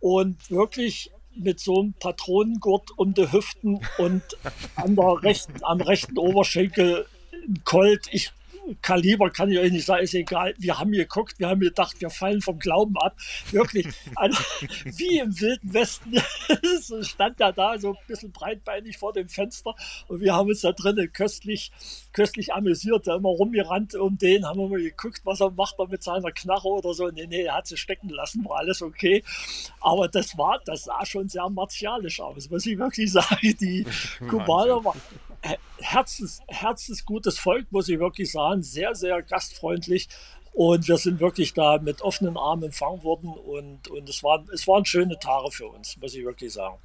Und wirklich mit so einem Patronengurt um die Hüften und an der rechten, am rechten Oberschenkel ein Colt. Ich Kaliber kann ich euch nicht sagen, ist egal. Wir haben geguckt, wir haben gedacht, wir fallen vom Glauben ab. Wirklich, also, wie im Wilden Westen stand er da so ein bisschen breitbeinig vor dem Fenster und wir haben uns da drinnen köstlich, köstlich amüsiert, da immer rumgerannt um den, haben wir mal geguckt, was er macht er mit seiner Knarre oder so. Nee, nee, er hat sie stecken lassen, war alles okay. Aber das war, das sah schon sehr martialisch aus, muss ich wirklich sagen. Die Kubaner waren herzens, herzensgutes Volk, muss ich wirklich sagen, sehr, sehr gastfreundlich. Und wir sind wirklich da mit offenen Armen empfangen worden. Und, und es, waren, es waren schöne Tage für uns, muss ich wirklich sagen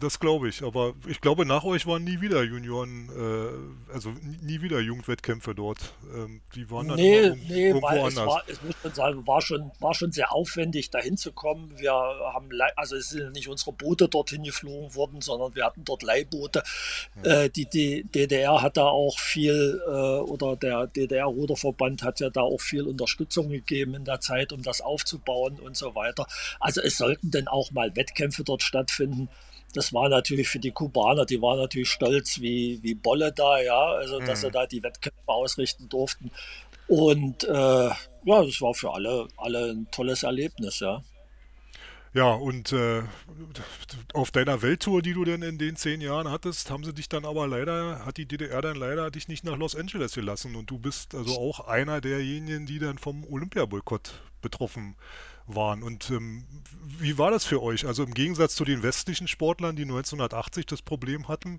das glaube ich. Aber ich glaube, nach euch waren nie wieder Junioren, äh, also nie wieder Jugendwettkämpfe dort. Ähm, die waren dann nee, immer nee, irgendwo weil anders. Es war, es muss man sagen, war schon, war schon sehr aufwendig, da hinzukommen. Wir haben, also es sind nicht unsere Boote dorthin geflogen worden, sondern wir hatten dort Leihboote. Ja. Äh, die, die DDR hat da auch viel, äh, oder der DDR-Ruderverband hat ja da auch viel Unterstützung gegeben in der Zeit, um das aufzubauen und so weiter. Also es sollten denn auch mal Wettkämpfe dort stattfinden das war natürlich für die Kubaner, die waren natürlich stolz wie, wie Bolle da, ja, also dass mhm. sie da die Wettkämpfe ausrichten durften. Und äh, ja, das war für alle, alle ein tolles Erlebnis, ja. Ja, und äh, auf deiner Welttour, die du denn in den zehn Jahren hattest, haben sie dich dann aber leider, hat die DDR dann leider dich nicht nach Los Angeles gelassen. Und du bist also auch einer derjenigen, die dann vom Olympiaboykott betroffen waren. Und ähm, wie war das für euch? Also im Gegensatz zu den westlichen Sportlern, die 1980 das Problem hatten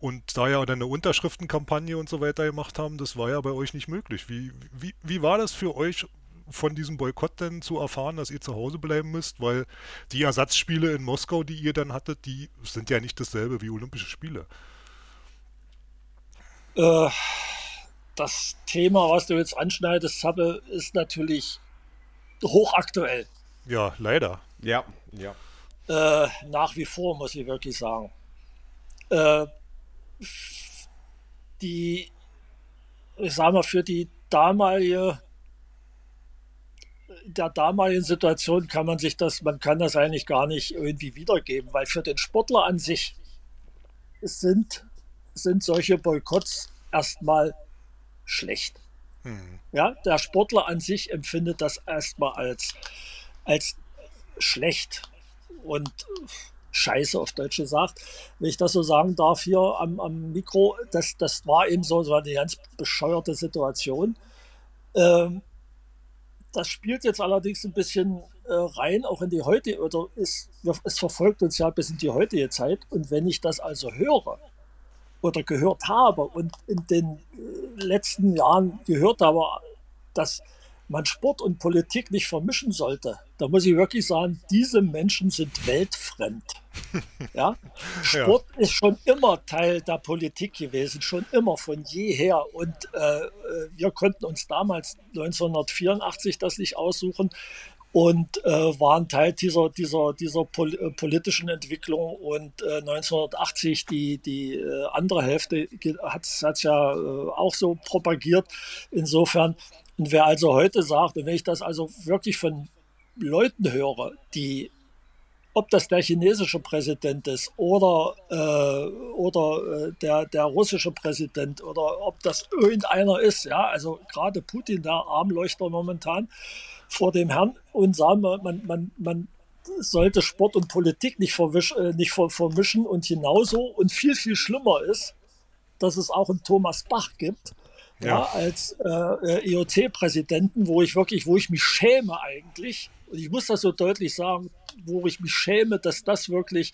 und da ja dann eine Unterschriftenkampagne und so weiter gemacht haben, das war ja bei euch nicht möglich. Wie, wie, wie war das für euch, von diesem Boykott denn zu erfahren, dass ihr zu Hause bleiben müsst? Weil die Ersatzspiele in Moskau, die ihr dann hattet, die sind ja nicht dasselbe wie Olympische Spiele. Äh, das Thema, was du jetzt anschneidest, Sappe, ist natürlich hochaktuell. Ja, leider. Ja, ja. Äh, nach wie vor, muss ich wirklich sagen. Äh, die, ich sage mal, für die damalige, der damaligen Situation kann man sich das, man kann das eigentlich gar nicht irgendwie wiedergeben, weil für den Sportler an sich sind, sind solche Boykotts erstmal schlecht. Mhm. Ja, der Sportler an sich empfindet das erstmal als, als schlecht und scheiße auf Deutsch gesagt, wenn ich das so sagen darf hier am, am Mikro, das, das war eben so, so eine ganz bescheuerte Situation. Ähm, das spielt jetzt allerdings ein bisschen äh, rein, auch in die heutige, oder ist, es verfolgt uns ja bis in die heutige Zeit. Und wenn ich das also höre oder gehört habe und in den äh, letzten Jahren gehört habe, dass man Sport und Politik nicht vermischen sollte, da muss ich wirklich sagen, diese Menschen sind weltfremd. Ja? Sport ja. ist schon immer Teil der Politik gewesen, schon immer von jeher. Und äh, äh wir konnten uns damals 1984 das nicht aussuchen und äh, waren Teil dieser, dieser, dieser pol äh, politischen Entwicklung. Und äh, 1980 die, die äh, andere Hälfte hat es ja äh, auch so propagiert. Insofern und wer also heute sagt, und wenn ich das also wirklich von Leuten höre, die, ob das der chinesische Präsident ist oder, äh, oder äh, der, der russische Präsident oder ob das irgendeiner ist, ja, also gerade Putin, der Armleuchter momentan vor dem Herrn und sagen, man, man, man sollte Sport und Politik nicht, verwisch, äh, nicht vermischen und genauso und viel, viel schlimmer ist, dass es auch einen Thomas Bach gibt, ja. ja als äh, IOC-Präsidenten, wo ich wirklich, wo ich mich schäme eigentlich, und ich muss das so deutlich sagen, wo ich mich schäme, dass das wirklich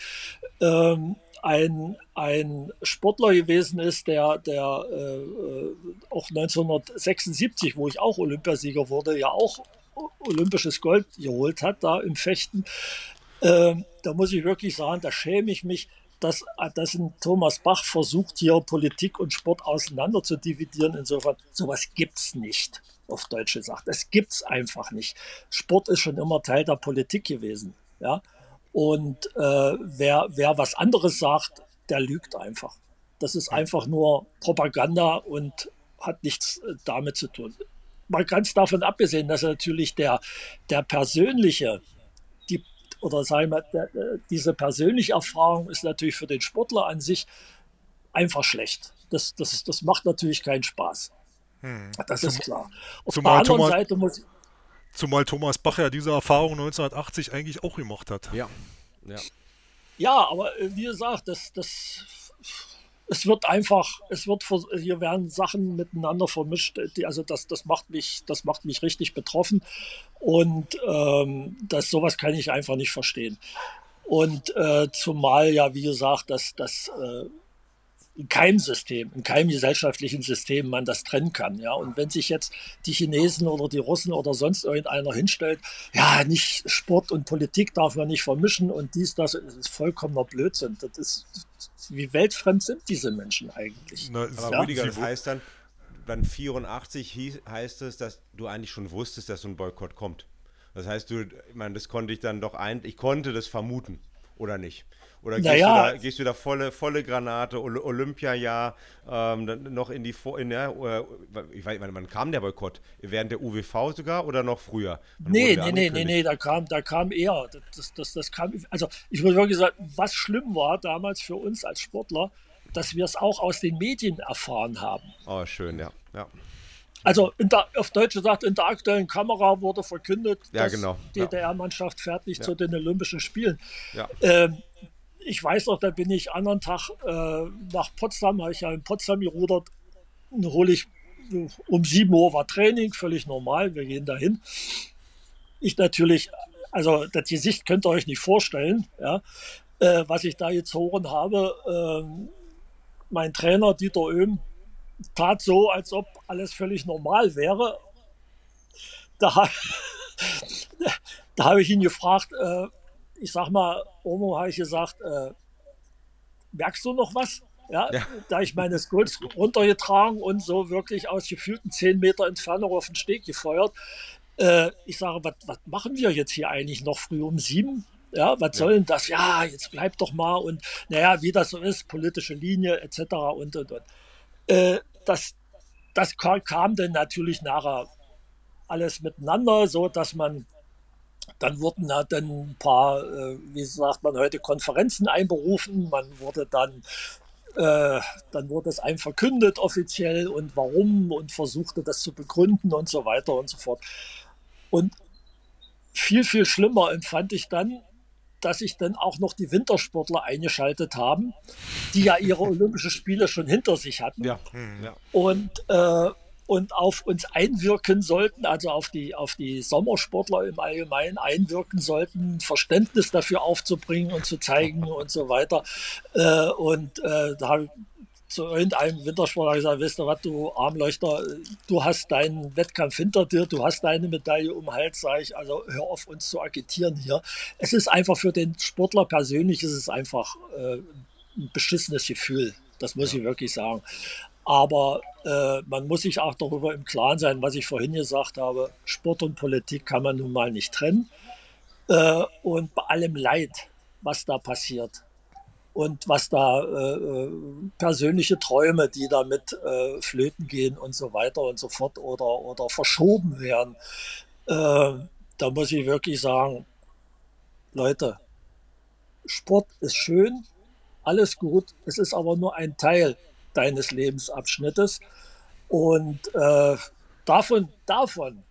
ähm, ein, ein Sportler gewesen ist, der, der äh, auch 1976, wo ich auch Olympiasieger wurde, ja auch olympisches Gold geholt hat, da im Fechten. Ähm, da muss ich wirklich sagen, da schäme ich mich, dass, dass ein Thomas Bach versucht, hier Politik und Sport auseinander zu dividieren. Insofern, sowas gibt es nicht, auf Deutsch gesagt. Das gibt es einfach nicht. Sport ist schon immer Teil der Politik gewesen. Ja? Und äh, wer, wer was anderes sagt, der lügt einfach. Das ist einfach nur Propaganda und hat nichts äh, damit zu tun. Mal ganz davon abgesehen, dass natürlich der, der persönliche oder sagen wir, diese persönliche Erfahrung ist natürlich für den Sportler an sich einfach schlecht. Das, das, das macht natürlich keinen Spaß. Hm. Das ist klar. Auf der anderen Thomas, Seite muss Zumal Thomas Bach ja diese Erfahrung 1980 eigentlich auch gemacht hat. Ja. Ja, ja aber äh, wie gesagt, das, das es wird einfach, es wird, hier werden Sachen miteinander vermischt. Die, also das, das macht mich, das macht mich richtig betroffen. Und ähm, das, sowas kann ich einfach nicht verstehen. Und äh, zumal ja, wie gesagt, dass das äh, in keinem System, in keinem gesellschaftlichen System man das trennen kann. Ja? Und wenn sich jetzt die Chinesen oder die Russen oder sonst irgendeiner hinstellt, ja, nicht Sport und Politik darf man nicht vermischen und dies, das, das ist vollkommener Blödsinn. Das ist, wie weltfremd sind diese Menschen eigentlich? Na, aber ja? Rüdiger, das heißt dann, dann 84 hieß, heißt es, dass du eigentlich schon wusstest, dass so ein Boykott kommt. Das heißt, du, ich meine, das konnte ich dann doch ein, ich konnte das vermuten, oder nicht? Oder gehst, naja. du, da, gehst du da volle, volle Granate, Olympiajahr, ähm, noch in die, in der, äh, ich weiß, wann kam der Boykott? Während der UWV sogar oder noch früher? Wann nee, nee, nee, nee, nee, da kam, da kam eher, das, das, das kam, also ich muss wirklich sagen, was schlimm war damals für uns als Sportler, dass wir es auch aus den Medien erfahren haben. Oh, schön, ja, ja. Also der, auf Deutsch gesagt, in der aktuellen Kamera wurde verkündet, ja, dass genau. die DDR-Mannschaft fährt nicht ja. zu den Olympischen Spielen. Ja. Ähm, ich weiß noch, da bin ich anderen Tag äh, nach Potsdam, habe ich ja in Potsdam gerudert, hole ich um 7 Uhr war Training, völlig normal, wir gehen dahin. Ich natürlich, also das Gesicht könnt ihr euch nicht vorstellen, ja, äh, was ich da hören habe. Äh, mein Trainer Dieter Oehm tat so, als ob alles völlig normal wäre. Da, da habe ich ihn gefragt, äh, ich sag mal, Omo habe ich gesagt, äh, merkst du noch was? Ja, ja. da ich meine Skulls runtergetragen und so wirklich aus gefühlten 10 Meter Entfernung auf den Steg gefeuert. Äh, ich sage, was machen wir jetzt hier eigentlich noch früh um sieben? Ja, was ja. soll denn das? Ja, jetzt bleib doch mal und naja, wie das so ist, politische Linie etc. und und und. Äh, das, das kam dann natürlich nachher alles miteinander, so dass man dann wurden halt dann ein paar, äh, wie sagt man heute, Konferenzen einberufen. Man wurde dann, äh, dann wurde es einem verkündet offiziell und warum und versuchte das zu begründen und so weiter und so fort. Und viel, viel schlimmer empfand ich dann, dass sich dann auch noch die Wintersportler eingeschaltet haben, die ja ihre Olympischen Spiele schon hinter sich hatten. Ja. Hm, ja. Und äh, und auf uns einwirken sollten, also auf die, auf die Sommersportler im Allgemeinen einwirken sollten, Verständnis dafür aufzubringen und zu zeigen und so weiter. Äh, und äh, da habe ich zu irgendeinem Wintersportler gesagt, weißt du was, du Armleuchter, du hast deinen Wettkampf hinter dir, du hast deine Medaille um Hals, sage ich, also hör auf uns zu agitieren hier. Es ist einfach für den Sportler persönlich, ist es einfach äh, ein beschissenes Gefühl, das muss ja. ich wirklich sagen. Aber äh, man muss sich auch darüber im Klaren sein, was ich vorhin gesagt habe. Sport und Politik kann man nun mal nicht trennen. Äh, und bei allem Leid, was da passiert und was da äh, äh persönliche Träume, die damit äh, flöten gehen und so weiter und so fort oder, oder verschoben werden, äh, da muss ich wirklich sagen, Leute, Sport ist schön, alles gut, es ist aber nur ein Teil deines Lebensabschnittes. Und äh, davon, davon,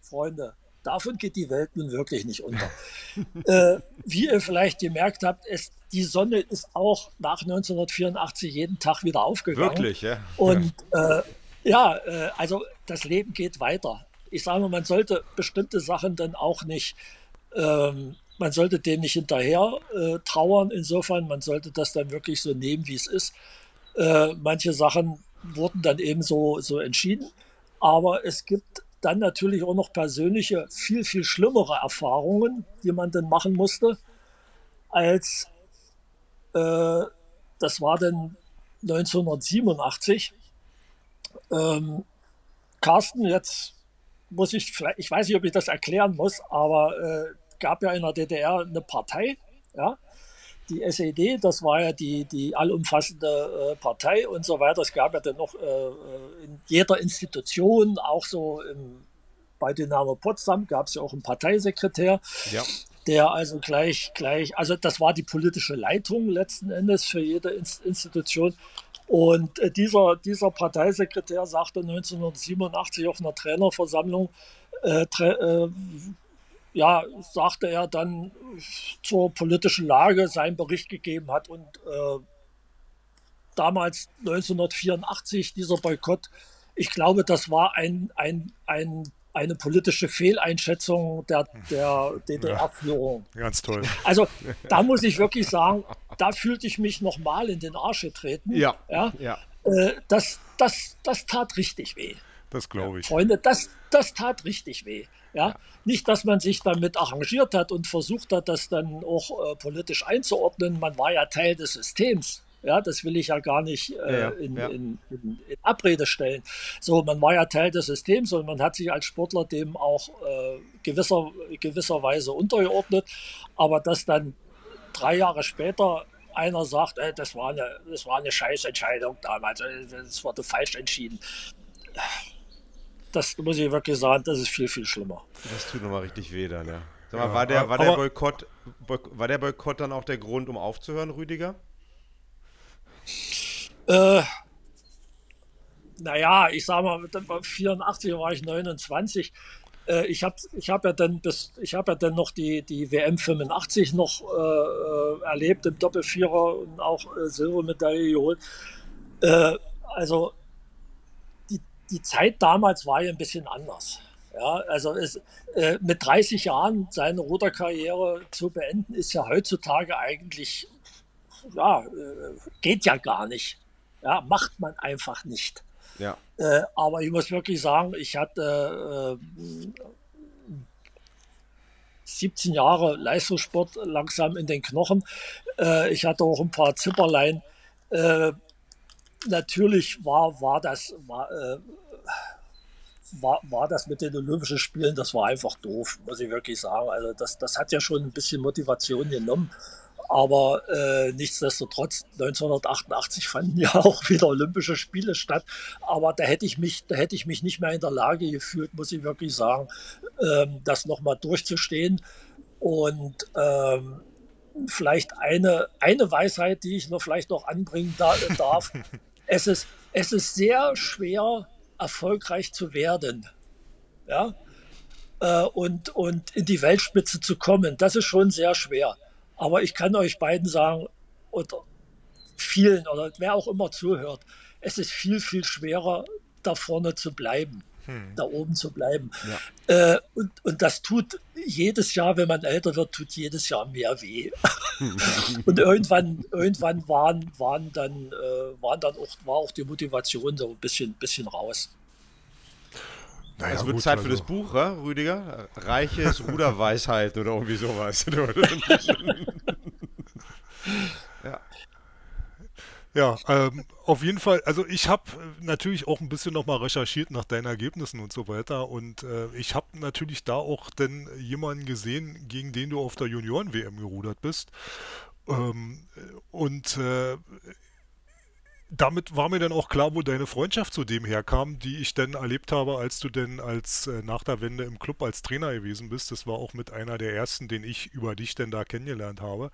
Freunde, davon geht die Welt nun wirklich nicht unter. äh, wie ihr vielleicht gemerkt habt, ist, die Sonne ist auch nach 1984 jeden Tag wieder aufgegangen. Wirklich, ja. Und äh, ja, äh, also das Leben geht weiter. Ich sage mal, man sollte bestimmte Sachen dann auch nicht, ähm, man sollte dem nicht hinterher äh, trauern. Insofern, man sollte das dann wirklich so nehmen, wie es ist. Äh, manche Sachen wurden dann eben so, so entschieden. Aber es gibt dann natürlich auch noch persönliche, viel, viel schlimmere Erfahrungen, die man dann machen musste, als äh, das war dann 1987. Ähm, Carsten, jetzt muss ich vielleicht, ich weiß nicht, ob ich das erklären muss, aber äh, gab ja in der DDR eine Partei, ja, die SED, das war ja die, die allumfassende äh, Partei und so weiter. Es gab ja dann noch äh, äh, in jeder Institution, auch so im, bei Dynamo Potsdam, gab es ja auch einen Parteisekretär. Ja. Der also gleich, gleich, also das war die politische Leitung letzten Endes für jede Institution. Und äh, dieser, dieser Parteisekretär sagte 1987 auf einer Trainerversammlung, äh, äh, ja, sagte er dann zur politischen Lage seinen Bericht gegeben hat und äh, damals 1984 dieser Boykott, ich glaube, das war ein, ein, ein, eine politische Fehleinschätzung der, der DDR-Führung. Ja, ganz toll. Also da muss ich wirklich sagen, da fühlte ich mich nochmal in den Arsch getreten. Ja. ja? ja. Äh, das, das, das tat richtig weh. Das glaube ich. Freunde, das, das tat richtig weh. Ja? ja? Nicht, dass man sich damit arrangiert hat und versucht hat, das dann auch äh, politisch einzuordnen. Man war ja Teil des Systems. Ja, das will ich ja gar nicht äh, ja, in, ja. In, in, in, Abrede stellen. So, man war ja Teil des Systems und man hat sich als Sportler dem auch äh, gewisser, gewisserweise untergeordnet. Aber dass dann drei Jahre später einer sagt, äh, das, war eine, das war eine Scheißentscheidung damals, äh, das wurde falsch entschieden das muss ich wirklich sagen, das ist viel, viel schlimmer. Das tut nochmal richtig weh dann, ja. Sag mal, ja, war, der, war, der Boykott, war der Boykott dann auch der Grund, um aufzuhören, Rüdiger? Äh, naja, ich sag mal, 84 war ich 29. Äh, ich habe ich hab ja dann bis, ich habe ja dann noch die, die WM 85 noch äh, äh, erlebt im Doppelvierer und auch äh, Silbermedaille geholt. Äh, also die Zeit damals war ja ein bisschen anders. Ja, also es, äh, mit 30 Jahren seine Ruderkarriere zu beenden, ist ja heutzutage eigentlich, ja, äh, geht ja gar nicht. Ja, macht man einfach nicht. Ja. Äh, aber ich muss wirklich sagen, ich hatte 17 äh, Jahre Leistungssport langsam in den Knochen. Äh, ich hatte auch ein paar Zipperlein äh, natürlich war, war das, war, äh, war, war das mit den Olympischen Spielen, das war einfach doof, muss ich wirklich sagen. Also das, das hat ja schon ein bisschen Motivation genommen. Aber äh, nichtsdestotrotz, 1988 fanden ja auch wieder Olympische Spiele statt. Aber da hätte ich mich, da hätte ich mich nicht mehr in der Lage gefühlt, muss ich wirklich sagen, ähm, das nochmal durchzustehen. Und ähm, vielleicht eine, eine Weisheit, die ich noch vielleicht noch anbringen da, darf. es, ist, es ist sehr schwer, erfolgreich zu werden. Ja? Äh, und, und in die Weltspitze zu kommen. Das ist schon sehr schwer. Aber ich kann euch beiden sagen, oder vielen oder wer auch immer zuhört, es ist viel, viel schwerer, da vorne zu bleiben. Hm. Da oben zu bleiben. Ja. Äh, und, und das tut jedes Jahr, wenn man älter wird, tut jedes Jahr mehr weh. und irgendwann, irgendwann waren, waren dann, äh, waren dann auch, war auch die Motivation so ein bisschen, bisschen raus. Naja, es wird gut, Zeit für also. das Buch, ja, Rüdiger? Reiches Ruderweisheiten oder irgendwie sowas. ja. Ähm, auf jeden Fall. Also ich habe natürlich auch ein bisschen nochmal recherchiert nach deinen Ergebnissen und so weiter. Und äh, ich habe natürlich da auch dann jemanden gesehen, gegen den du auf der Junioren-WM gerudert bist. Ähm, und äh, damit war mir dann auch klar, wo deine Freundschaft zu dem herkam, die ich dann erlebt habe, als du denn als äh, nach der Wende im Club als Trainer gewesen bist. Das war auch mit einer der ersten, den ich über dich denn da kennengelernt habe.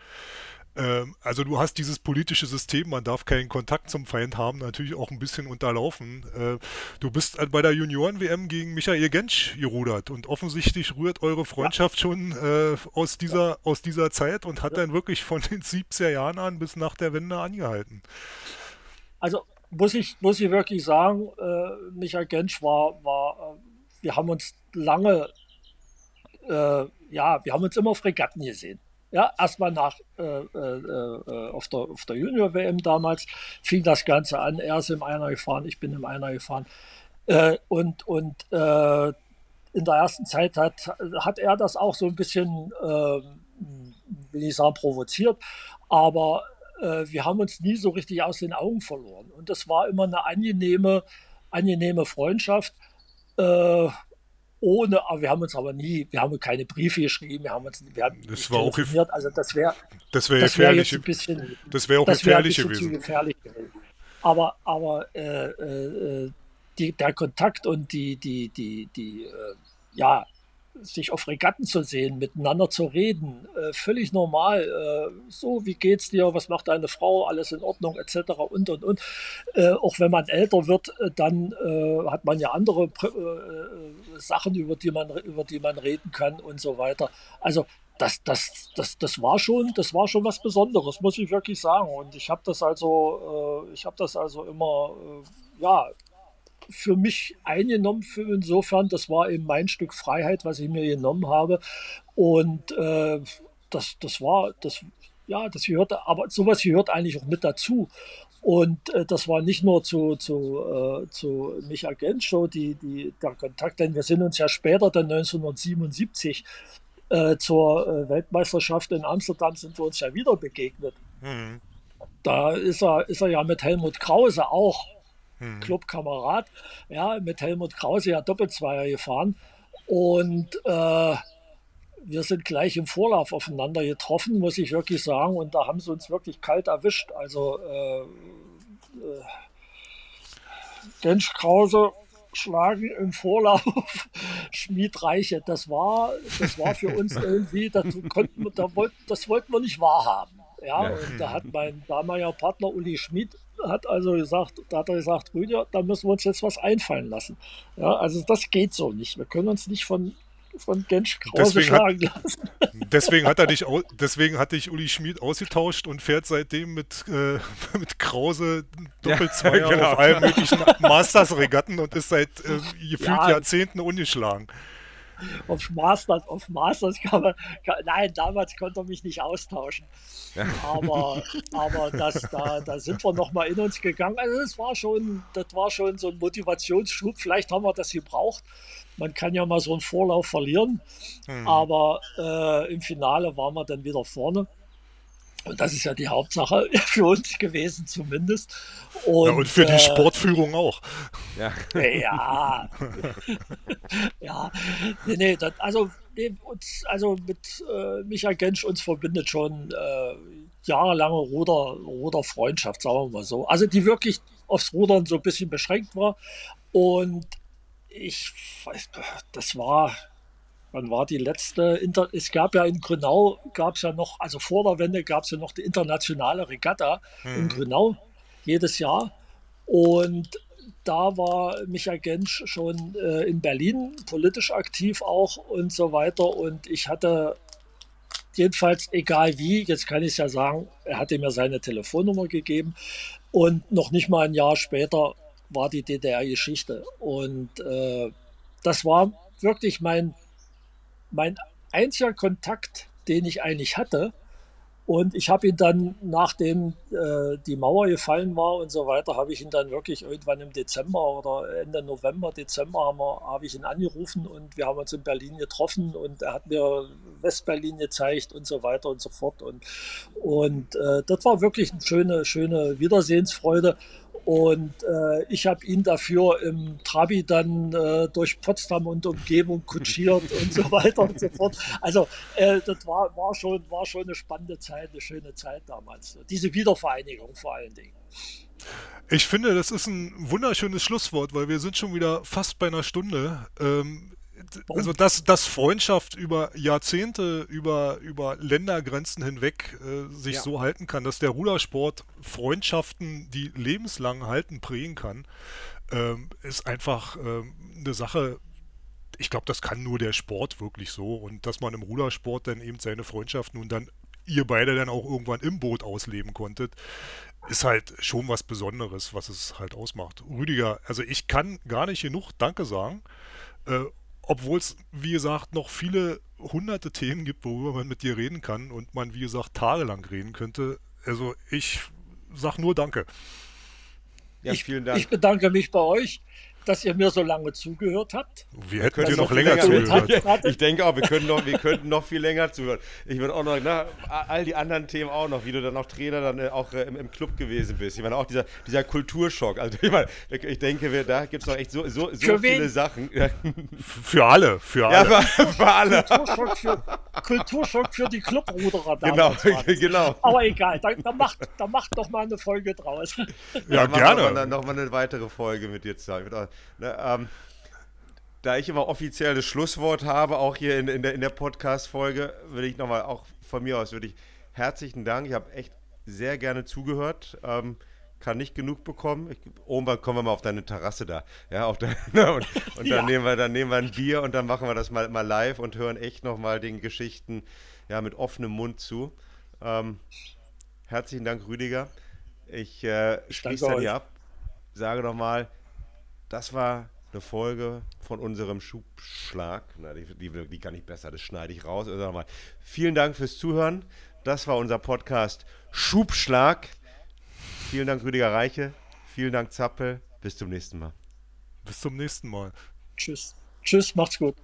Ähm, also du hast dieses politische System, man darf keinen Kontakt zum Feind haben, natürlich auch ein bisschen unterlaufen. Äh, du bist bei der Junioren-WM gegen Michael Gensch gerudert und offensichtlich rührt eure Freundschaft ja. schon äh, aus, dieser, aus dieser Zeit und hat ja. dann wirklich von den 70er Jahren an bis nach der Wende angehalten. Also muss ich, muss ich wirklich sagen, äh, Michael Gensch war, war, äh, wir haben uns lange, äh, ja, wir haben uns immer auf Regatten gesehen. Ja, erstmal nach äh, äh, äh, auf der, auf der Junior-WM damals fing das Ganze an. Er ist im Einer gefahren, ich bin im Einer gefahren. und und in der ersten Zeit hat, hat er das auch so ein bisschen, ähm, will ich sagen, provoziert. Aber äh, wir haben uns nie so richtig aus den Augen verloren. Und das war immer eine angenehme, angenehme Freundschaft. Äh, ohne, aber wir haben uns aber nie, wir haben keine Briefe geschrieben, wir haben uns, wir haben das war auch also das wäre, das wäre gefährlich, wär ein bisschen, das wäre auch das wär gefährlich gewesen. Gefährlich gewesen. Aber, aber äh, äh, die, der Kontakt und die, die, die, die, äh, ja, sich auf Regatten zu sehen, miteinander zu reden, äh, völlig normal. Äh, so, wie geht's dir? Was macht deine Frau? Alles in Ordnung, etc. und und und. Äh, auch wenn man älter wird, äh, dann äh, hat man ja andere äh, Sachen, über die man über die man reden kann und so weiter. Also das, das, das, das war schon, das war schon was Besonderes, muss ich wirklich sagen. Und ich habe das also, ich habe das also immer, ja, für mich eingenommen, für insofern, das war eben mein Stück Freiheit, was ich mir genommen habe. Und äh, das, das war, das, ja, das gehörte, aber sowas gehört eigentlich auch mit dazu. Und äh, das war nicht nur zu, zu, äh, zu Michael Genschow, die, die, der Kontakt, denn wir sind uns ja später, dann 1977, äh, zur äh, Weltmeisterschaft in Amsterdam, sind wir uns ja wieder begegnet. Mhm. Da ist er, ist er ja mit Helmut Krause auch hm. Clubkamerad, ja, mit Helmut Krause ja Doppelzweier gefahren. Und äh, wir sind gleich im Vorlauf aufeinander getroffen, muss ich wirklich sagen. Und da haben sie uns wirklich kalt erwischt. Also äh, äh, Gensch Krause schlagen im Vorlauf Schmied Reiche. Das war, das war für uns irgendwie, das, konnten, das wollten wir nicht wahrhaben. Ja, ja. und da hat mein damaliger Partner Uli Schmid hat also gesagt, da hat er gesagt, Rüdiger, da müssen wir uns jetzt was einfallen lassen. Ja, also das geht so nicht. Wir können uns nicht von von Gensch Krause deswegen schlagen hat, lassen. Deswegen hat er dich, deswegen hat dich Uli Schmid ausgetauscht und fährt seitdem mit, äh, mit Krause Doppelzweier ja, genau. auf allen möglichen Masters-Regatten und ist seit äh, gefühlt ja. Jahrzehnten ungeschlagen auf Masters, auf Masters kann man, kann, nein, damals konnte er mich nicht austauschen. Ja. Aber, aber das, da, da sind wir nochmal in uns gegangen. Also das war schon, das war schon so ein Motivationsschub. Vielleicht haben wir das gebraucht. Man kann ja mal so einen Vorlauf verlieren. Hm. Aber äh, im Finale waren wir dann wieder vorne. Und das ist ja die Hauptsache für uns gewesen, zumindest. Und, ja, und für die äh, Sportführung auch. Ja, ja. ja. Nee, nee, das, also, nee, uns, also mit äh, Michael Gensch uns verbindet schon äh, jahrelange Ruder, Ruderfreundschaft, sagen wir mal so. Also die wirklich aufs Rudern so ein bisschen beschränkt war. Und ich weiß, das war wann war die letzte? Inter es gab ja in Grünau, gab es ja noch, also vor der Wende gab es ja noch die internationale Regatta mhm. in Grünau jedes Jahr. Und da war Michael Gensch schon äh, in Berlin politisch aktiv auch und so weiter. Und ich hatte jedenfalls, egal wie, jetzt kann ich es ja sagen, er hatte mir seine Telefonnummer gegeben. Und noch nicht mal ein Jahr später war die DDR-Geschichte. Und äh, das war wirklich mein, mein einziger Kontakt, den ich eigentlich hatte. Und ich habe ihn dann, nachdem äh, die Mauer gefallen war und so weiter, habe ich ihn dann wirklich irgendwann im Dezember oder Ende November, Dezember habe ich ihn angerufen und wir haben uns in Berlin getroffen und er hat mir Westberlin gezeigt und so weiter und so fort. Und, und äh, das war wirklich eine schöne, schöne Wiedersehensfreude. Und äh, ich habe ihn dafür im Trabi dann äh, durch Potsdam und Umgebung kutschiert und so weiter und so fort. Also äh, das war, war, schon, war schon eine spannende Zeit, eine schöne Zeit damals. Diese Wiedervereinigung vor allen Dingen. Ich finde, das ist ein wunderschönes Schlusswort, weil wir sind schon wieder fast bei einer Stunde. Ähm, also dass, dass Freundschaft über Jahrzehnte, über, über Ländergrenzen hinweg äh, sich ja. so halten kann, dass der Rudersport Freundschaften, die lebenslang halten, prägen kann, ähm, ist einfach ähm, eine Sache, ich glaube, das kann nur der Sport wirklich so. Und dass man im Rudersport dann eben seine Freundschaft nun dann ihr beide dann auch irgendwann im Boot ausleben konntet, ist halt schon was Besonderes, was es halt ausmacht. Rüdiger, also ich kann gar nicht genug Danke sagen. Äh, obwohl es, wie gesagt, noch viele hunderte Themen gibt, worüber man mit dir reden kann und man, wie gesagt, tagelang reden könnte. Also ich sag nur Danke. Ja, vielen Dank. Ich bedanke mich bei euch dass ihr mir so lange zugehört habt. Wir hätten dir noch länger zugehört. Ich denke auch, wir, können noch, wir könnten noch viel länger zuhören. Ich würde auch noch, na, all die anderen Themen auch noch, wie du dann auch Trainer dann äh, auch äh, im, im, Club gewesen bist. Ich meine, auch dieser, dieser Kulturschock. Also ich meine, ich denke, wir, da gibt es noch echt so, so, so viele Sachen. Für alle, für alle. Ja, für, für alle. Kulturschock für, Kulturschock für die Clubruderer Genau, genau. Aber egal, da, da, macht, da macht doch mal eine Folge draus. Ja, ja gerne. Dann noch mal eine weitere Folge mit dir zusammen. Ne, ähm, da ich immer offiziell das Schlusswort habe, auch hier in, in der, in der Podcast-Folge, würde ich nochmal auch von mir aus, würde ich herzlichen Dank. Ich habe echt sehr gerne zugehört. Ähm, kann nicht genug bekommen. Ich, irgendwann kommen wir mal auf deine Terrasse da. Ja, auf der, ne, und, und ja. dann, nehmen wir, dann nehmen wir ein Bier und dann machen wir das mal, mal live und hören echt nochmal den Geschichten ja, mit offenem Mund zu. Ähm, herzlichen Dank, Rüdiger. Ich äh, schließe dann hier ab. Sage nochmal, das war eine Folge von unserem Schubschlag. Na, die, die, die, kann ich besser, das schneide ich raus. Also nochmal, vielen Dank fürs Zuhören. Das war unser Podcast Schubschlag. Vielen Dank, Rüdiger Reiche. Vielen Dank, Zappel. Bis zum nächsten Mal. Bis zum nächsten Mal. Tschüss. Tschüss, macht's gut.